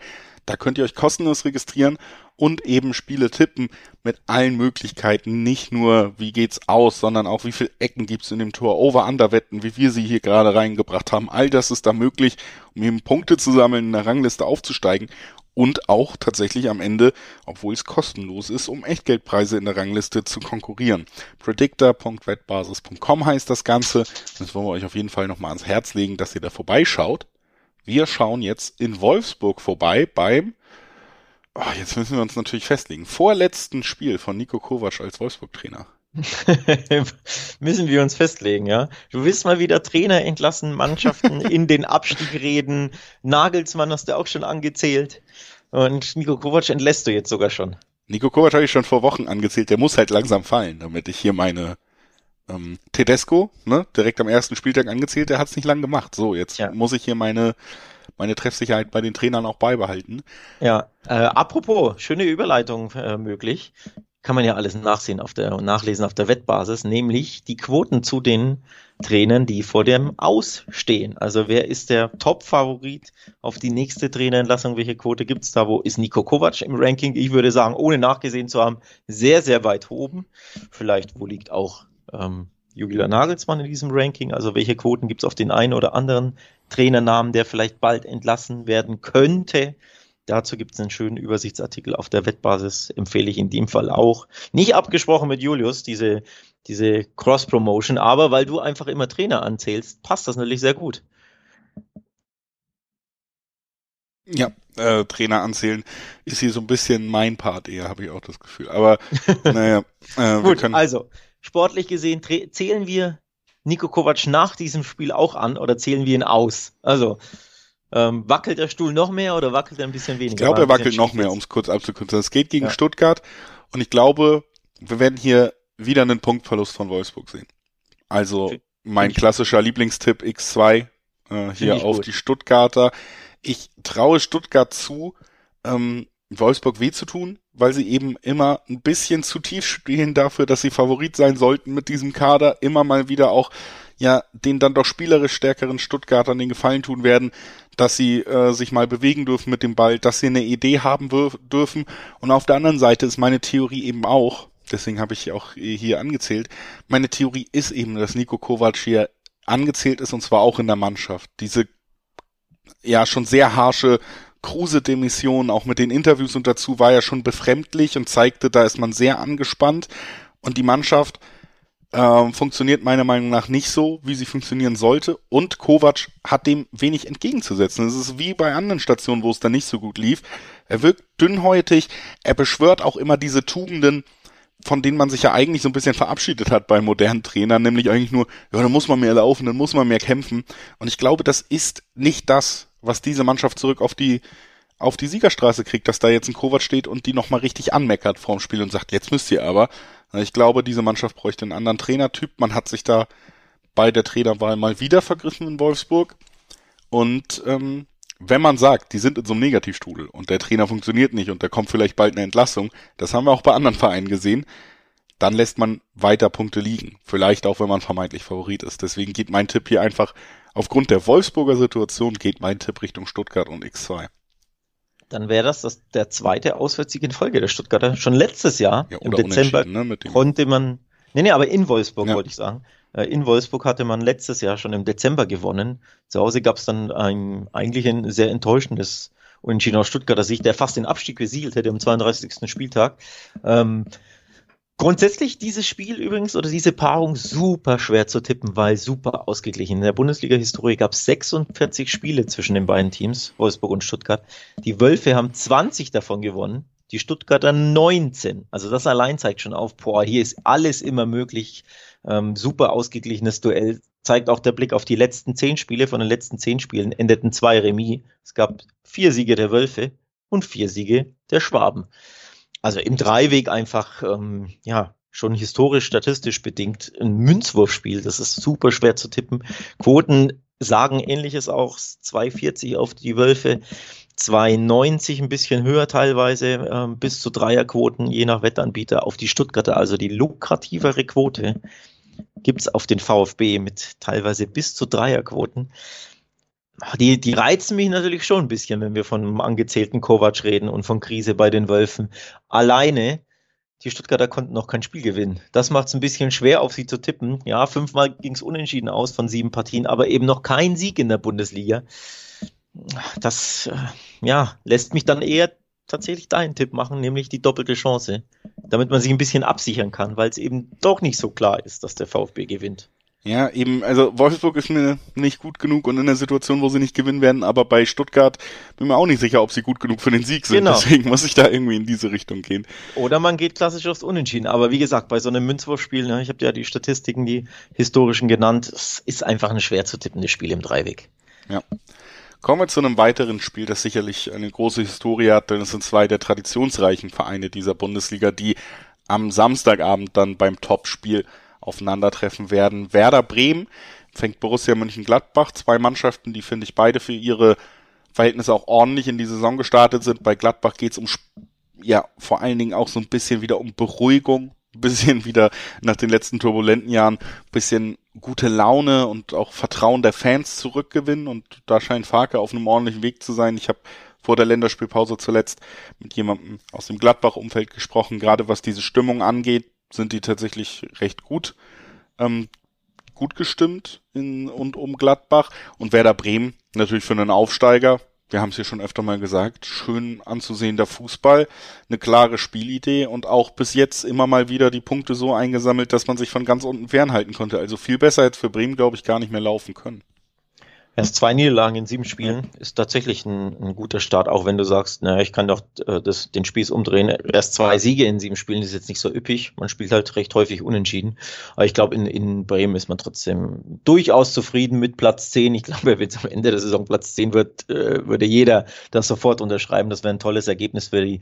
Da könnt ihr euch kostenlos registrieren und eben Spiele tippen mit allen Möglichkeiten. Nicht nur, wie geht's aus, sondern auch, wie viele Ecken gibt's in dem Tor, Over-Under-Wetten, wie wir sie hier gerade reingebracht haben. All das ist da möglich, um eben Punkte zu sammeln, in der Rangliste aufzusteigen und auch tatsächlich am Ende, obwohl es kostenlos ist, um Echtgeldpreise in der Rangliste zu konkurrieren. Predictor.wettbasis.com heißt das Ganze. Das wollen wir euch auf jeden Fall nochmal ans Herz legen, dass ihr da vorbeischaut. Wir schauen jetzt in Wolfsburg vorbei beim, oh, jetzt müssen wir uns natürlich festlegen, vorletzten Spiel von Nico Kovac als Wolfsburg-Trainer. [laughs] müssen wir uns festlegen, ja. Du willst mal wieder Trainer entlassen, Mannschaften [laughs] in den Abstieg reden. Nagelsmann hast du auch schon angezählt. Und Nico Kovac entlässt du jetzt sogar schon. Nico Kovac habe ich schon vor Wochen angezählt. Der muss halt langsam fallen, damit ich hier meine ähm, Tedesco, ne, direkt am ersten Spieltag angezählt, der hat es nicht lang gemacht. So, jetzt ja. muss ich hier meine meine Treffsicherheit bei den Trainern auch beibehalten. Ja, äh, apropos, schöne Überleitung äh, möglich. Kann man ja alles nachsehen auf der nachlesen auf der Wettbasis, nämlich die Quoten zu den Trainern, die vor dem Ausstehen. Also wer ist der Top-Favorit auf die nächste Trainerentlassung? Welche Quote gibt's da? Wo ist Nico Kovac im Ranking? Ich würde sagen, ohne nachgesehen zu haben, sehr, sehr weit oben. Vielleicht, wo liegt auch ähm, Julian Nagelsmann in diesem Ranking? Also welche Quoten gibt es auf den einen oder anderen Trainernamen, der vielleicht bald entlassen werden könnte? Dazu gibt es einen schönen Übersichtsartikel auf der Wettbasis, empfehle ich in dem Fall auch. Nicht abgesprochen mit Julius, diese, diese Cross-Promotion, aber weil du einfach immer Trainer anzählst, passt das natürlich sehr gut. Ja, äh, Trainer anzählen ist hier so ein bisschen mein Part eher, habe ich auch das Gefühl. Aber [laughs] naja, äh, Gut, also sportlich gesehen zählen wir Nico Kovac nach diesem Spiel auch an oder zählen wir ihn aus? Also ähm, wackelt der Stuhl noch mehr oder wackelt er ein bisschen weniger? Ich glaube, er wackelt noch mehr, um es kurz abzukürzen. Es geht gegen ja. Stuttgart und ich glaube, wir werden hier wieder einen Punktverlust von Wolfsburg sehen. Also mein klassischer Lieblingstipp X2 äh, hier auf gut. die Stuttgarter. Ich traue Stuttgart zu, ähm, Wolfsburg weh zu tun, weil sie eben immer ein bisschen zu tief spielen dafür, dass sie Favorit sein sollten mit diesem Kader, immer mal wieder auch ja den dann doch spielerisch stärkeren Stuttgartern den Gefallen tun werden, dass sie äh, sich mal bewegen dürfen mit dem Ball, dass sie eine Idee haben dürfen. Und auf der anderen Seite ist meine Theorie eben auch, deswegen habe ich auch hier angezählt, meine Theorie ist eben, dass Nico Kovac hier angezählt ist und zwar auch in der Mannschaft. Diese ja schon sehr harsche Kruse-Demission, auch mit den Interviews und dazu war ja schon befremdlich und zeigte, da ist man sehr angespannt und die Mannschaft äh, funktioniert meiner Meinung nach nicht so, wie sie funktionieren sollte und Kovac hat dem wenig entgegenzusetzen. Es ist wie bei anderen Stationen, wo es dann nicht so gut lief. Er wirkt dünnhäutig, er beschwört auch immer diese Tugenden, von denen man sich ja eigentlich so ein bisschen verabschiedet hat bei modernen Trainern, nämlich eigentlich nur, ja, dann muss man mehr laufen, dann muss man mehr kämpfen. Und ich glaube, das ist nicht das, was diese Mannschaft zurück auf die auf die Siegerstraße kriegt, dass da jetzt ein Kovac steht und die nochmal richtig anmeckert vorm Spiel und sagt, jetzt müsst ihr aber. Ich glaube, diese Mannschaft bräuchte einen anderen Trainertyp. Man hat sich da bei der Trainerwahl mal wieder vergriffen in Wolfsburg. Und ähm, wenn man sagt, die sind in so einem Negativstrudel und der Trainer funktioniert nicht und da kommt vielleicht bald eine Entlassung, das haben wir auch bei anderen Vereinen gesehen, dann lässt man weiter Punkte liegen. Vielleicht auch, wenn man vermeintlich Favorit ist. Deswegen geht mein Tipp hier einfach Aufgrund der Wolfsburger Situation geht mein Tipp Richtung Stuttgart und X2. Dann wäre das, das der zweite Auswärtssieg in Folge der Stuttgarter. Schon letztes Jahr ja, im Dezember ne, konnte man, nee, nee, aber in Wolfsburg ja. wollte ich sagen. Äh, in Wolfsburg hatte man letztes Jahr schon im Dezember gewonnen. Zu Hause gab es dann ein, eigentlich ein sehr enttäuschendes Unentschieden aus Stuttgarter Sicht, der fast den Abstieg besiegelt hätte am 32. Spieltag. Ähm, Grundsätzlich dieses Spiel übrigens oder diese Paarung super schwer zu tippen, weil super ausgeglichen. In der Bundesliga-Historie gab es 46 Spiele zwischen den beiden Teams, Wolfsburg und Stuttgart. Die Wölfe haben 20 davon gewonnen, die Stuttgarter 19. Also das allein zeigt schon auf, boah, hier ist alles immer möglich. Ähm, super ausgeglichenes Duell. Zeigt auch der Blick auf die letzten zehn Spiele. Von den letzten zehn Spielen endeten zwei Remis. Es gab vier Siege der Wölfe und vier Siege der Schwaben also im Dreiweg einfach, ähm, ja, schon historisch, statistisch bedingt ein Münzwurfspiel. Das ist super schwer zu tippen. Quoten sagen ähnliches auch. 2,40 auf die Wölfe, 2,90 ein bisschen höher teilweise, ähm, bis zu Dreierquoten, je nach Wettanbieter, auf die Stuttgarter. Also die lukrativere Quote gibt's auf den VfB mit teilweise bis zu Dreierquoten. Die, die reizen mich natürlich schon ein bisschen, wenn wir von angezählten Kovac reden und von Krise bei den Wölfen. Alleine, die Stuttgarter konnten noch kein Spiel gewinnen. Das macht es ein bisschen schwer, auf sie zu tippen. Ja, fünfmal ging es unentschieden aus von sieben Partien, aber eben noch kein Sieg in der Bundesliga. Das, äh, ja, lässt mich dann eher tatsächlich deinen Tipp machen, nämlich die doppelte Chance, damit man sich ein bisschen absichern kann, weil es eben doch nicht so klar ist, dass der VfB gewinnt. Ja, eben, also Wolfsburg ist mir nicht gut genug und in der Situation, wo sie nicht gewinnen werden, aber bei Stuttgart bin mir auch nicht sicher, ob sie gut genug für den Sieg sind. Genau. Deswegen muss ich da irgendwie in diese Richtung gehen. Oder man geht klassisch aufs Unentschieden. Aber wie gesagt, bei so einem Münzwurfspiel, ne, ich habe ja die Statistiken, die historischen genannt, es ist einfach ein schwer zu tippendes Spiel im Dreiweg. Ja. Kommen wir zu einem weiteren Spiel, das sicherlich eine große Historie hat, denn es sind zwei der traditionsreichen Vereine dieser Bundesliga, die am Samstagabend dann beim Topspiel aufeinandertreffen werden. Werder Bremen fängt Borussia Mönchengladbach, zwei Mannschaften, die finde ich beide für ihre Verhältnisse auch ordentlich in die Saison gestartet sind. Bei Gladbach geht es um ja vor allen Dingen auch so ein bisschen wieder um Beruhigung, ein bisschen [laughs] wieder nach den letzten turbulenten Jahren ein bisschen gute Laune und auch Vertrauen der Fans zurückgewinnen und da scheint Farke auf einem ordentlichen Weg zu sein. Ich habe vor der Länderspielpause zuletzt mit jemandem aus dem Gladbach-Umfeld gesprochen, gerade was diese Stimmung angeht, sind die tatsächlich recht gut, ähm, gut gestimmt in und um Gladbach. Und Werder Bremen natürlich für einen Aufsteiger, wir haben es hier schon öfter mal gesagt, schön anzusehender Fußball, eine klare Spielidee und auch bis jetzt immer mal wieder die Punkte so eingesammelt, dass man sich von ganz unten fernhalten konnte. Also viel besser jetzt für Bremen, glaube ich, gar nicht mehr laufen können. Erst zwei Niederlagen in sieben Spielen ist tatsächlich ein, ein guter Start, auch wenn du sagst, naja, ich kann doch äh, das, den Spieß umdrehen. Erst zwei Siege in sieben Spielen ist jetzt nicht so üppig. Man spielt halt recht häufig unentschieden. Aber ich glaube, in, in Bremen ist man trotzdem durchaus zufrieden mit Platz 10. Ich glaube, wenn es am Ende der Saison Platz 10 wird, äh, würde jeder das sofort unterschreiben. Das wäre ein tolles Ergebnis für die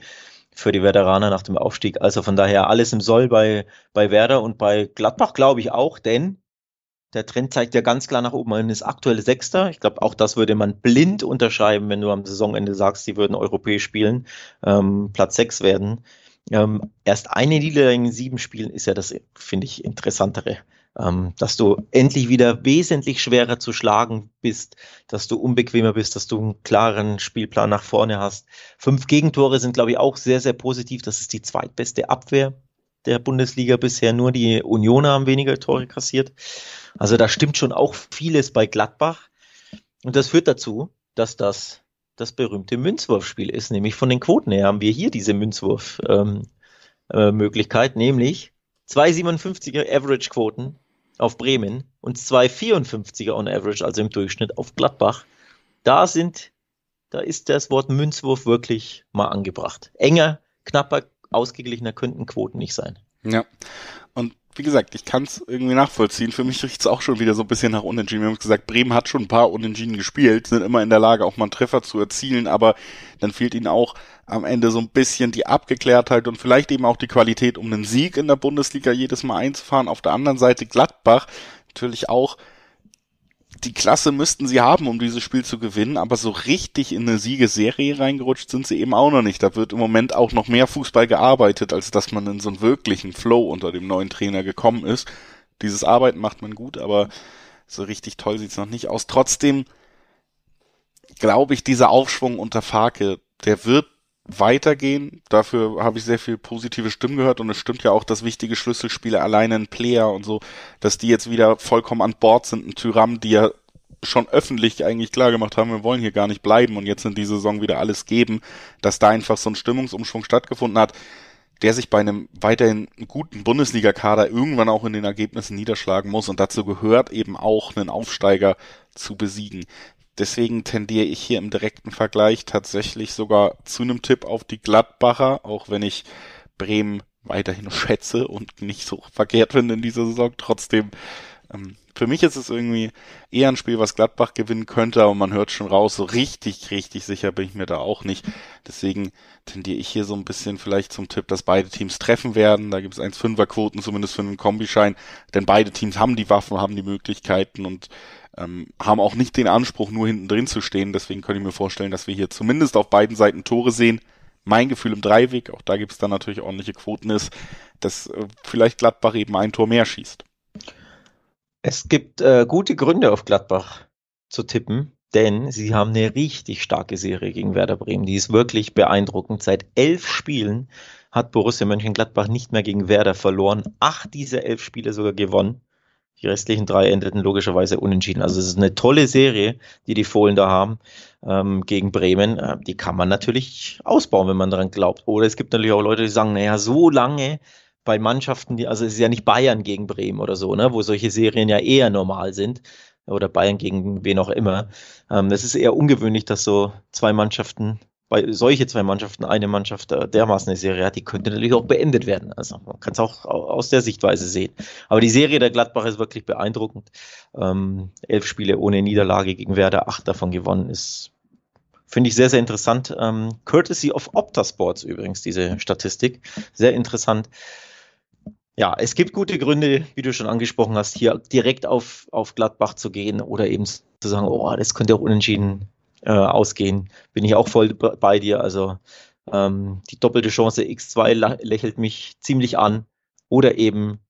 für die Veteraner nach dem Aufstieg. Also von daher alles im Soll bei, bei Werder und bei Gladbach, glaube ich auch, denn der Trend zeigt ja ganz klar nach oben. Man ist aktuell Sechster. Ich glaube, auch das würde man blind unterschreiben, wenn du am Saisonende sagst, sie würden europäisch spielen, ähm, Platz sechs werden. Ähm, erst eine Niederlage in sieben Spielen ist ja das, finde ich, interessantere. Ähm, dass du endlich wieder wesentlich schwerer zu schlagen bist, dass du unbequemer bist, dass du einen klaren Spielplan nach vorne hast. Fünf Gegentore sind, glaube ich, auch sehr, sehr positiv. Das ist die zweitbeste Abwehr der Bundesliga bisher. Nur die Unioner haben weniger Tore kassiert. Also da stimmt schon auch vieles bei Gladbach. Und das führt dazu, dass das das berühmte Münzwurfspiel ist. Nämlich von den Quoten her haben wir hier diese Münzwurf-Möglichkeit, ähm, äh, nämlich 2,57er Average-Quoten auf Bremen und 2,54er on Average, also im Durchschnitt auf Gladbach. Da sind, da ist das Wort Münzwurf wirklich mal angebracht. Enger, knapper, ausgeglichener könnten Quoten nicht sein. Ja. Und wie gesagt, ich kann es irgendwie nachvollziehen. Für mich riecht es auch schon wieder so ein bisschen nach Unentschieden. Wir haben gesagt, Bremen hat schon ein paar Unentschieden gespielt, sind immer in der Lage, auch mal einen Treffer zu erzielen, aber dann fehlt ihnen auch am Ende so ein bisschen die Abgeklärtheit und vielleicht eben auch die Qualität, um einen Sieg in der Bundesliga jedes Mal einzufahren. Auf der anderen Seite Gladbach natürlich auch die Klasse müssten sie haben, um dieses Spiel zu gewinnen, aber so richtig in eine Siegeserie reingerutscht sind sie eben auch noch nicht. Da wird im Moment auch noch mehr Fußball gearbeitet, als dass man in so einen wirklichen Flow unter dem neuen Trainer gekommen ist. Dieses Arbeiten macht man gut, aber so richtig toll sieht's noch nicht aus. Trotzdem glaube ich, dieser Aufschwung unter Farke, der wird weitergehen. Dafür habe ich sehr viel positive Stimmen gehört und es stimmt ja auch, dass wichtige Schlüsselspiele alleine ein Player und so, dass die jetzt wieder vollkommen an Bord sind. Ein Tyram, die ja schon öffentlich eigentlich klar gemacht haben, wir wollen hier gar nicht bleiben und jetzt in dieser Saison wieder alles geben, dass da einfach so ein Stimmungsumschwung stattgefunden hat, der sich bei einem weiterhin guten Bundesliga-Kader irgendwann auch in den Ergebnissen niederschlagen muss und dazu gehört eben auch einen Aufsteiger zu besiegen. Deswegen tendiere ich hier im direkten Vergleich tatsächlich sogar zu einem Tipp auf die Gladbacher, auch wenn ich Bremen weiterhin [laughs] schätze und nicht so verkehrt finde in dieser Saison. Trotzdem, ähm, für mich ist es irgendwie eher ein Spiel, was Gladbach gewinnen könnte, aber man hört schon raus, so richtig, richtig sicher bin ich mir da auch nicht. Deswegen tendiere ich hier so ein bisschen vielleicht zum Tipp, dass beide Teams treffen werden. Da gibt es 1,5er Quoten zumindest für einen Kombischein, denn beide Teams haben die Waffen, haben die Möglichkeiten und ähm, haben auch nicht den Anspruch, nur hinten drin zu stehen. Deswegen könnte ich mir vorstellen, dass wir hier zumindest auf beiden Seiten Tore sehen. Mein Gefühl im Dreiweg, auch da gibt es dann natürlich ordentliche Quoten, ist, dass äh, vielleicht Gladbach eben ein Tor mehr schießt. Es gibt äh, gute Gründe auf Gladbach zu tippen. denn sie haben eine richtig starke Serie gegen Werder Bremen. Die ist wirklich beeindruckend. Seit elf Spielen hat Borussia Mönchengladbach nicht mehr gegen Werder verloren. Acht dieser elf Spiele sogar gewonnen. Die restlichen drei endeten logischerweise unentschieden. Also es ist eine tolle Serie, die die Fohlen da haben ähm, gegen Bremen. Äh, die kann man natürlich ausbauen, wenn man daran glaubt. Oder es gibt natürlich auch Leute, die sagen, naja, so lange bei Mannschaften, die, also es ist ja nicht Bayern gegen Bremen oder so, ne, wo solche Serien ja eher normal sind. Oder Bayern gegen wen auch immer. Ähm, es ist eher ungewöhnlich, dass so zwei Mannschaften bei solche zwei Mannschaften eine Mannschaft äh, dermaßen eine Serie hat, die könnte natürlich auch beendet werden. Also man kann es auch aus der Sichtweise sehen. Aber die Serie der Gladbach ist wirklich beeindruckend. Ähm, elf Spiele ohne Niederlage gegen Werder, acht davon gewonnen, ist finde ich sehr, sehr interessant. Ähm, Courtesy of Opta Sports übrigens, diese Statistik. Sehr interessant. Ja, es gibt gute Gründe, wie du schon angesprochen hast, hier direkt auf, auf Gladbach zu gehen oder eben zu sagen, oh, das könnte auch unentschieden äh, ausgehen. Bin ich auch voll bei dir. Also ähm, die doppelte Chance X2 lächelt mich ziemlich an. Oder eben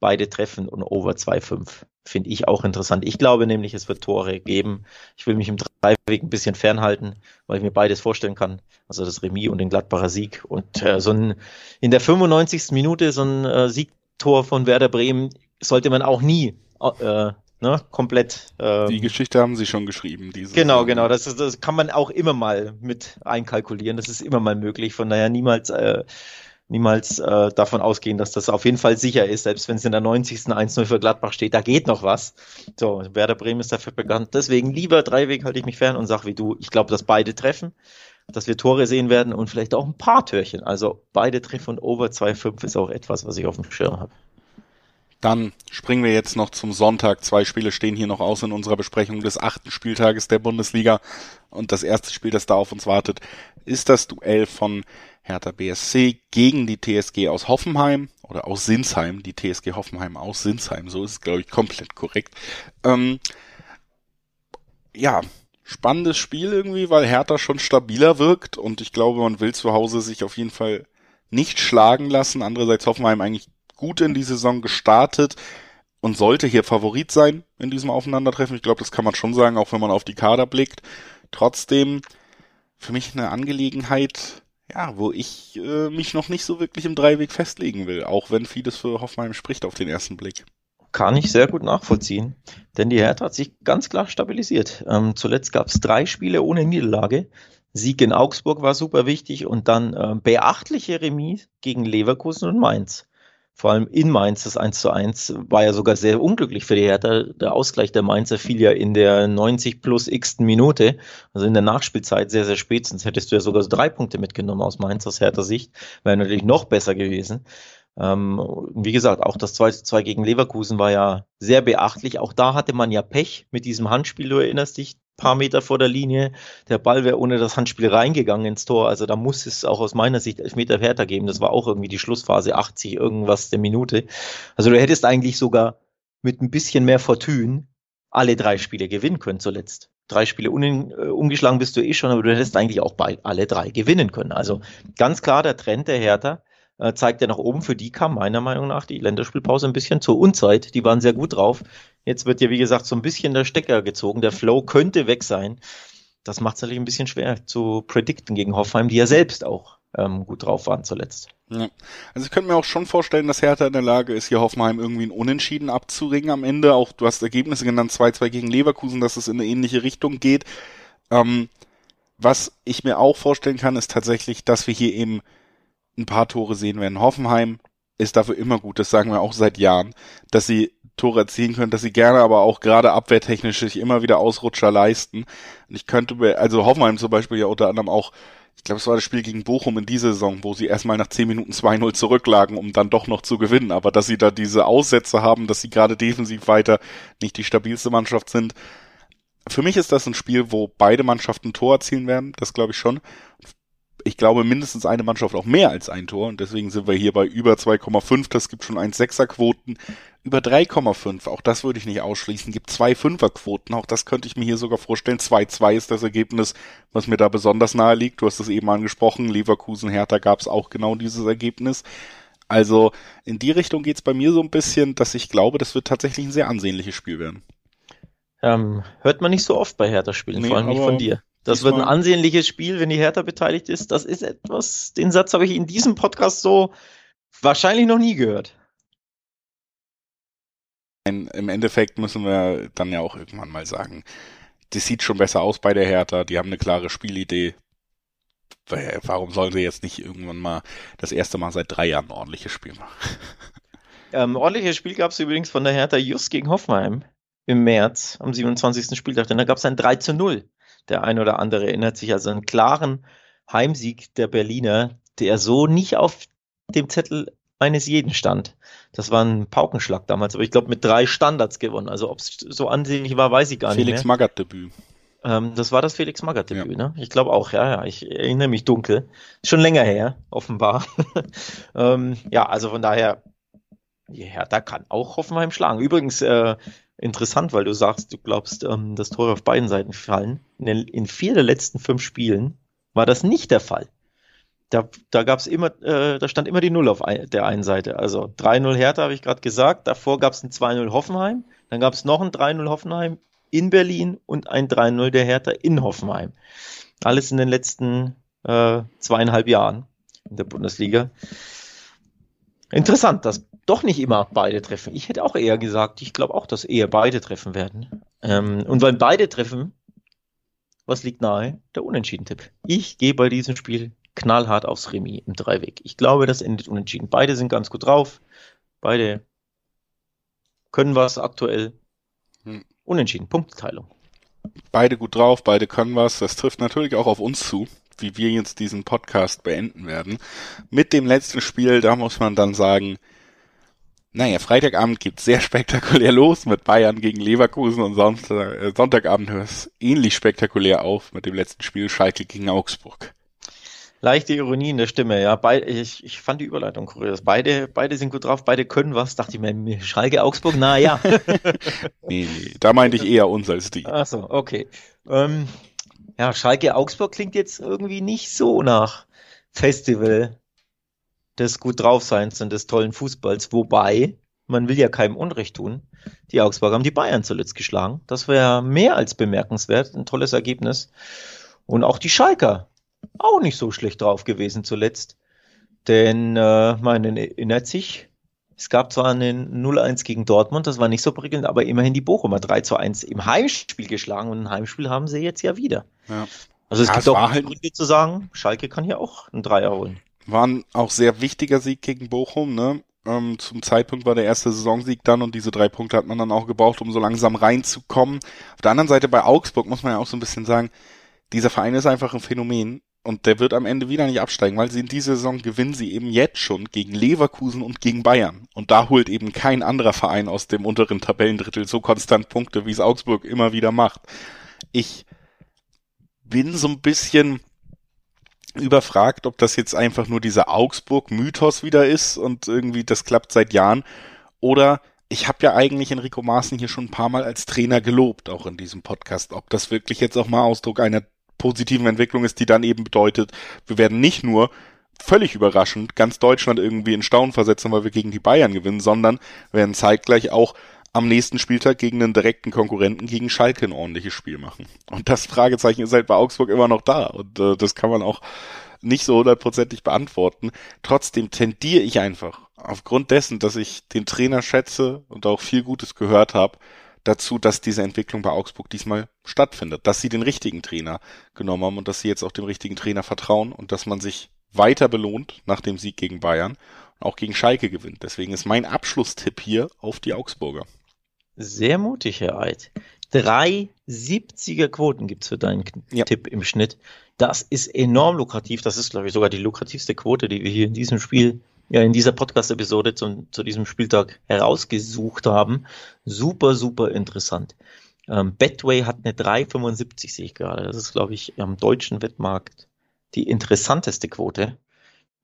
beide treffen und over 2,5. Finde ich auch interessant. Ich glaube nämlich, es wird Tore geben. Ich will mich im Dreiweg ein bisschen fernhalten, weil ich mir beides vorstellen kann. Also das Remis und den Gladbacher Sieg. Und äh, so ein in der 95. Minute so ein äh, Siegtor von Werder Bremen sollte man auch nie äh, ne, komplett. Ähm, die Geschichte haben sie schon geschrieben. Diese genau, genau. Das, ist, das kann man auch immer mal mit einkalkulieren. Das ist immer mal möglich. Von daher niemals, äh, niemals äh, davon ausgehen, dass das auf jeden Fall sicher ist, selbst wenn es in der 90. 1-0 für Gladbach steht. Da geht noch was. So, Werder Bremen ist dafür bekannt. Deswegen lieber Dreiweg halte ich mich fern und sage wie du, ich glaube, dass beide treffen dass wir Tore sehen werden und vielleicht auch ein paar Türchen. Also beide treffen und over 2,5 ist auch etwas, was ich auf dem Schirm habe. Dann springen wir jetzt noch zum Sonntag. Zwei Spiele stehen hier noch aus in unserer Besprechung des achten Spieltages der Bundesliga. Und das erste Spiel, das da auf uns wartet, ist das Duell von Hertha BSC gegen die TSG aus Hoffenheim oder aus Sinsheim. Die TSG Hoffenheim aus Sinsheim. So ist es, glaube ich, komplett korrekt. Ähm, ja, spannendes Spiel irgendwie, weil Hertha schon stabiler wirkt und ich glaube, man will zu Hause sich auf jeden Fall nicht schlagen lassen. Andererseits Hoffenheim eigentlich gut in die Saison gestartet und sollte hier Favorit sein in diesem Aufeinandertreffen. Ich glaube, das kann man schon sagen, auch wenn man auf die Kader blickt. Trotzdem für mich eine Angelegenheit, ja, wo ich äh, mich noch nicht so wirklich im Dreiweg festlegen will, auch wenn vieles für Hoffenheim spricht auf den ersten Blick. Kann ich sehr gut nachvollziehen, denn die Hertha hat sich ganz klar stabilisiert. Ähm, zuletzt gab es drei Spiele ohne Niederlage. Sieg in Augsburg war super wichtig und dann äh, beachtliche Remis gegen Leverkusen und Mainz vor allem in Mainz das 1 zu 1 war ja sogar sehr unglücklich für die Hertha. Der Ausgleich der Mainzer fiel ja in der 90 plus x Minute, also in der Nachspielzeit sehr, sehr spät. Sonst hättest du ja sogar so drei Punkte mitgenommen aus Mainz aus Hertha Sicht. Wäre natürlich noch besser gewesen. Ähm, wie gesagt, auch das 2 zu 2 gegen Leverkusen war ja sehr beachtlich. Auch da hatte man ja Pech mit diesem Handspiel, du erinnerst dich, paar Meter vor der Linie. Der Ball wäre ohne das Handspiel reingegangen ins Tor. Also da muss es auch aus meiner Sicht Elfmeter Hertha geben. Das war auch irgendwie die Schlussphase, 80 irgendwas der Minute. Also du hättest eigentlich sogar mit ein bisschen mehr Fortune alle drei Spiele gewinnen können zuletzt. Drei Spiele un, äh, ungeschlagen bist du eh schon, aber du hättest eigentlich auch bei alle drei gewinnen können. Also ganz klar der Trend der Hertha äh, zeigt ja nach oben. Für die kam meiner Meinung nach die Länderspielpause ein bisschen zur Unzeit. Die waren sehr gut drauf. Jetzt wird ja, wie gesagt, so ein bisschen der Stecker gezogen. Der Flow könnte weg sein. Das macht es natürlich ein bisschen schwer zu predikten gegen Hoffenheim, die ja selbst auch ähm, gut drauf waren zuletzt. Ja. Also ich könnte mir auch schon vorstellen, dass Hertha in der Lage ist, hier Hoffenheim irgendwie ein Unentschieden abzuringen am Ende. Auch du hast Ergebnisse genannt, 2-2 gegen Leverkusen, dass es in eine ähnliche Richtung geht. Ähm, was ich mir auch vorstellen kann, ist tatsächlich, dass wir hier eben ein paar Tore sehen werden. Hoffenheim ist dafür immer gut, das sagen wir auch seit Jahren, dass sie Tore erzielen können, dass sie gerne aber auch gerade abwehrtechnisch sich immer wieder Ausrutscher leisten. Und ich könnte mir, also Hoffenheim zum Beispiel ja unter anderem auch, ich glaube, es war das Spiel gegen Bochum in dieser Saison, wo sie erstmal nach 10 Minuten 2-0 zurücklagen, um dann doch noch zu gewinnen. Aber dass sie da diese Aussätze haben, dass sie gerade defensiv weiter nicht die stabilste Mannschaft sind. Für mich ist das ein Spiel, wo beide Mannschaften Tor erzielen werden, das glaube ich schon ich glaube, mindestens eine Mannschaft auch mehr als ein Tor. Und deswegen sind wir hier bei über 2,5. Das gibt schon 1,6er Quoten. Über 3,5. Auch das würde ich nicht ausschließen. Gibt zwei Fünfer-Quoten. Auch das könnte ich mir hier sogar vorstellen. 2-2 ist das Ergebnis, was mir da besonders nahe liegt. Du hast es eben angesprochen. Leverkusen, Hertha gab es auch genau dieses Ergebnis. Also in die Richtung geht's bei mir so ein bisschen, dass ich glaube, das wird tatsächlich ein sehr ansehnliches Spiel werden. Ähm, hört man nicht so oft bei Hertha-Spielen, nee, vor allem nicht von dir. Das wird ein ansehnliches Spiel, wenn die Hertha beteiligt ist. Das ist etwas, den Satz habe ich in diesem Podcast so wahrscheinlich noch nie gehört. Im Endeffekt müssen wir dann ja auch irgendwann mal sagen, das sieht schon besser aus bei der Hertha, die haben eine klare Spielidee. Warum sollen sie jetzt nicht irgendwann mal das erste Mal seit drei Jahren ein ordentliches Spiel machen? Ähm, ordentliches Spiel gab es übrigens von der Hertha just gegen Hoffenheim im März am 27. Spieltag, denn da gab es ein 3 zu 0. Der ein oder andere erinnert sich also einen klaren Heimsieg der Berliner, der so nicht auf dem Zettel eines jeden stand. Das war ein Paukenschlag damals, aber ich glaube mit drei Standards gewonnen. Also ob es so ansehnlich war, weiß ich gar Felix nicht. Felix Magath-Debüt. Ähm, das war das Felix Magath-Debüt, ja. ne? Ich glaube auch, ja, ja. Ich erinnere mich dunkel. Schon länger her, offenbar. [laughs] ähm, ja, also von daher, ja, da kann auch Hoffenheim schlagen. Übrigens, äh, interessant, weil du sagst, du glaubst, ähm, dass Tore auf beiden Seiten fallen. In, in vier der letzten fünf Spielen war das nicht der Fall. Da, da gab es immer, äh, da stand immer die Null auf ein, der einen Seite. Also 3-0 Hertha, habe ich gerade gesagt. Davor gab es ein 2-0 Hoffenheim. Dann gab es noch ein 3-0 Hoffenheim in Berlin und ein 3-0 der Hertha in Hoffenheim. Alles in den letzten äh, zweieinhalb Jahren in der Bundesliga. Interessant, dass doch nicht immer beide treffen. Ich hätte auch eher gesagt, ich glaube auch, dass eher beide treffen werden. Ähm, und weil beide treffen, was liegt nahe? Der Unentschieden-Tipp. Ich gehe bei diesem Spiel knallhart aufs Remis im Dreiweg. Ich glaube, das endet unentschieden. Beide sind ganz gut drauf. Beide können was aktuell. Hm. Unentschieden, Punktteilung. Beide gut drauf, beide können was. Das trifft natürlich auch auf uns zu, wie wir jetzt diesen Podcast beenden werden. Mit dem letzten Spiel, da muss man dann sagen, naja, Freitagabend geht sehr [laughs] spektakulär los mit Bayern gegen Leverkusen und Sonntag, äh, Sonntagabend hört es ähnlich spektakulär auf mit dem letzten Spiel Schalke gegen Augsburg. Leichte Ironie in der Stimme, ja. Be ich, ich fand die Überleitung kurios. Beide, beide sind gut drauf, beide können was. Dachte ich mir, Schalke Augsburg, na ja. [laughs] nee, nee, da meinte ich eher uns als die. Ach so, okay. Ähm, ja, Schalke Augsburg klingt jetzt irgendwie nicht so nach Festival des gut draufseins und des tollen Fußballs, wobei man will ja keinem Unrecht tun. Die Augsburg haben die Bayern zuletzt geschlagen. Das wäre mehr als bemerkenswert, ein tolles Ergebnis. Und auch die Schalker auch nicht so schlecht drauf gewesen zuletzt. Denn äh, man erinnert sich, es gab zwar einen 0-1 gegen Dortmund, das war nicht so prickelnd, aber immerhin die Bochumer 3 zu 1 im Heimspiel geschlagen und ein Heimspiel haben sie jetzt ja wieder. Ja. Also es ja, gibt es auch halt Gründe zu sagen, Schalke kann hier auch einen Dreier holen. War ein auch sehr wichtiger Sieg gegen Bochum, ne? Ähm, zum Zeitpunkt war der erste Saisonsieg dann und diese drei Punkte hat man dann auch gebraucht, um so langsam reinzukommen. Auf der anderen Seite bei Augsburg muss man ja auch so ein bisschen sagen, dieser Verein ist einfach ein Phänomen und der wird am Ende wieder nicht absteigen, weil sie in dieser Saison gewinnen sie eben jetzt schon gegen Leverkusen und gegen Bayern. Und da holt eben kein anderer Verein aus dem unteren Tabellendrittel so konstant Punkte, wie es Augsburg immer wieder macht. Ich bin so ein bisschen überfragt, ob das jetzt einfach nur dieser Augsburg-Mythos wieder ist und irgendwie das klappt seit Jahren oder ich habe ja eigentlich Enrico Maaßen hier schon ein paar Mal als Trainer gelobt, auch in diesem Podcast, ob das wirklich jetzt auch mal Ausdruck einer positiven Entwicklung ist, die dann eben bedeutet, wir werden nicht nur völlig überraschend ganz Deutschland irgendwie in Staunen versetzen, weil wir gegen die Bayern gewinnen, sondern werden zeitgleich auch am nächsten Spieltag gegen einen direkten Konkurrenten gegen Schalke ein ordentliches Spiel machen. Und das Fragezeichen ist halt bei Augsburg immer noch da und äh, das kann man auch nicht so hundertprozentig beantworten. Trotzdem tendiere ich einfach, aufgrund dessen, dass ich den Trainer schätze und auch viel Gutes gehört habe, dazu, dass diese Entwicklung bei Augsburg diesmal stattfindet, dass sie den richtigen Trainer genommen haben und dass sie jetzt auch dem richtigen Trainer vertrauen und dass man sich weiter belohnt nach dem Sieg gegen Bayern und auch gegen Schalke gewinnt. Deswegen ist mein Abschlusstipp hier auf die Augsburger. Sehr mutig, Herr Eid. Drei 70er Quoten gibt's für deinen ja. Tipp im Schnitt. Das ist enorm lukrativ. Das ist, glaube ich, sogar die lukrativste Quote, die wir hier in diesem Spiel, ja, in dieser Podcast-Episode zu, zu diesem Spieltag herausgesucht haben. Super, super interessant. Ähm, Betway hat eine 3,75, sehe ich gerade. Das ist, glaube ich, am deutschen Wettmarkt die interessanteste Quote.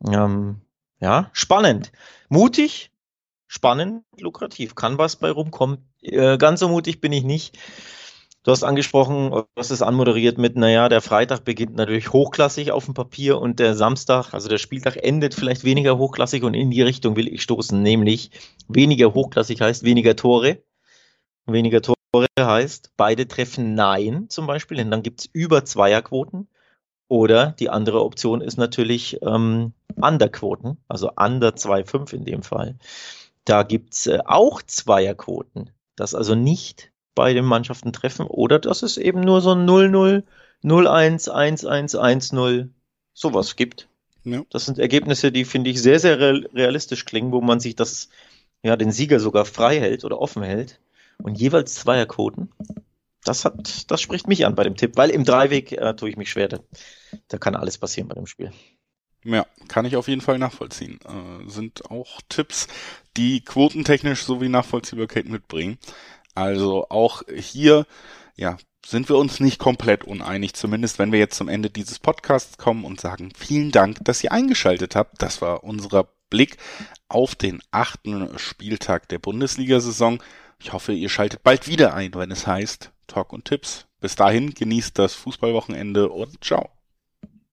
Ähm, ja, spannend. Mutig, spannend, lukrativ. Kann was bei rumkommen. Äh, ganz so mutig bin ich nicht. Du hast angesprochen, du hast es anmoderiert mit, naja, der Freitag beginnt natürlich hochklassig auf dem Papier und der Samstag, also der Spieltag endet vielleicht weniger hochklassig und in die Richtung will ich stoßen, nämlich weniger hochklassig heißt weniger Tore. Weniger Tore heißt, beide treffen Nein zum Beispiel, denn dann gibt es über Zweierquoten. Oder die andere Option ist natürlich ähm, Underquoten, also Under 2,5 in dem Fall. Da gibt es äh, auch Zweierquoten, dass also nicht beide Mannschaften treffen oder dass es eben nur so ein 0-0, 0-1, 1-1, 1-0, sowas gibt. Ja. Das sind Ergebnisse, die finde ich sehr, sehr realistisch klingen, wo man sich das, ja, den Sieger sogar frei hält oder offen hält. Und jeweils Zweierquoten. Das hat, das spricht mich an bei dem Tipp, weil im Dreiweg äh, tue ich mich schwer. Da, da kann alles passieren bei dem Spiel. Ja, kann ich auf jeden Fall nachvollziehen. Äh, sind auch Tipps, die quotentechnisch sowie Nachvollziehbarkeit mitbringen. Also auch hier, ja, sind wir uns nicht komplett uneinig, zumindest wenn wir jetzt zum Ende dieses Podcasts kommen und sagen, vielen Dank, dass ihr eingeschaltet habt. Das war unser Blick auf den achten Spieltag der Bundesliga-Saison. Ich hoffe, ihr schaltet bald wieder ein, wenn es heißt Talk und Tipps. Bis dahin genießt das Fußballwochenende und ciao.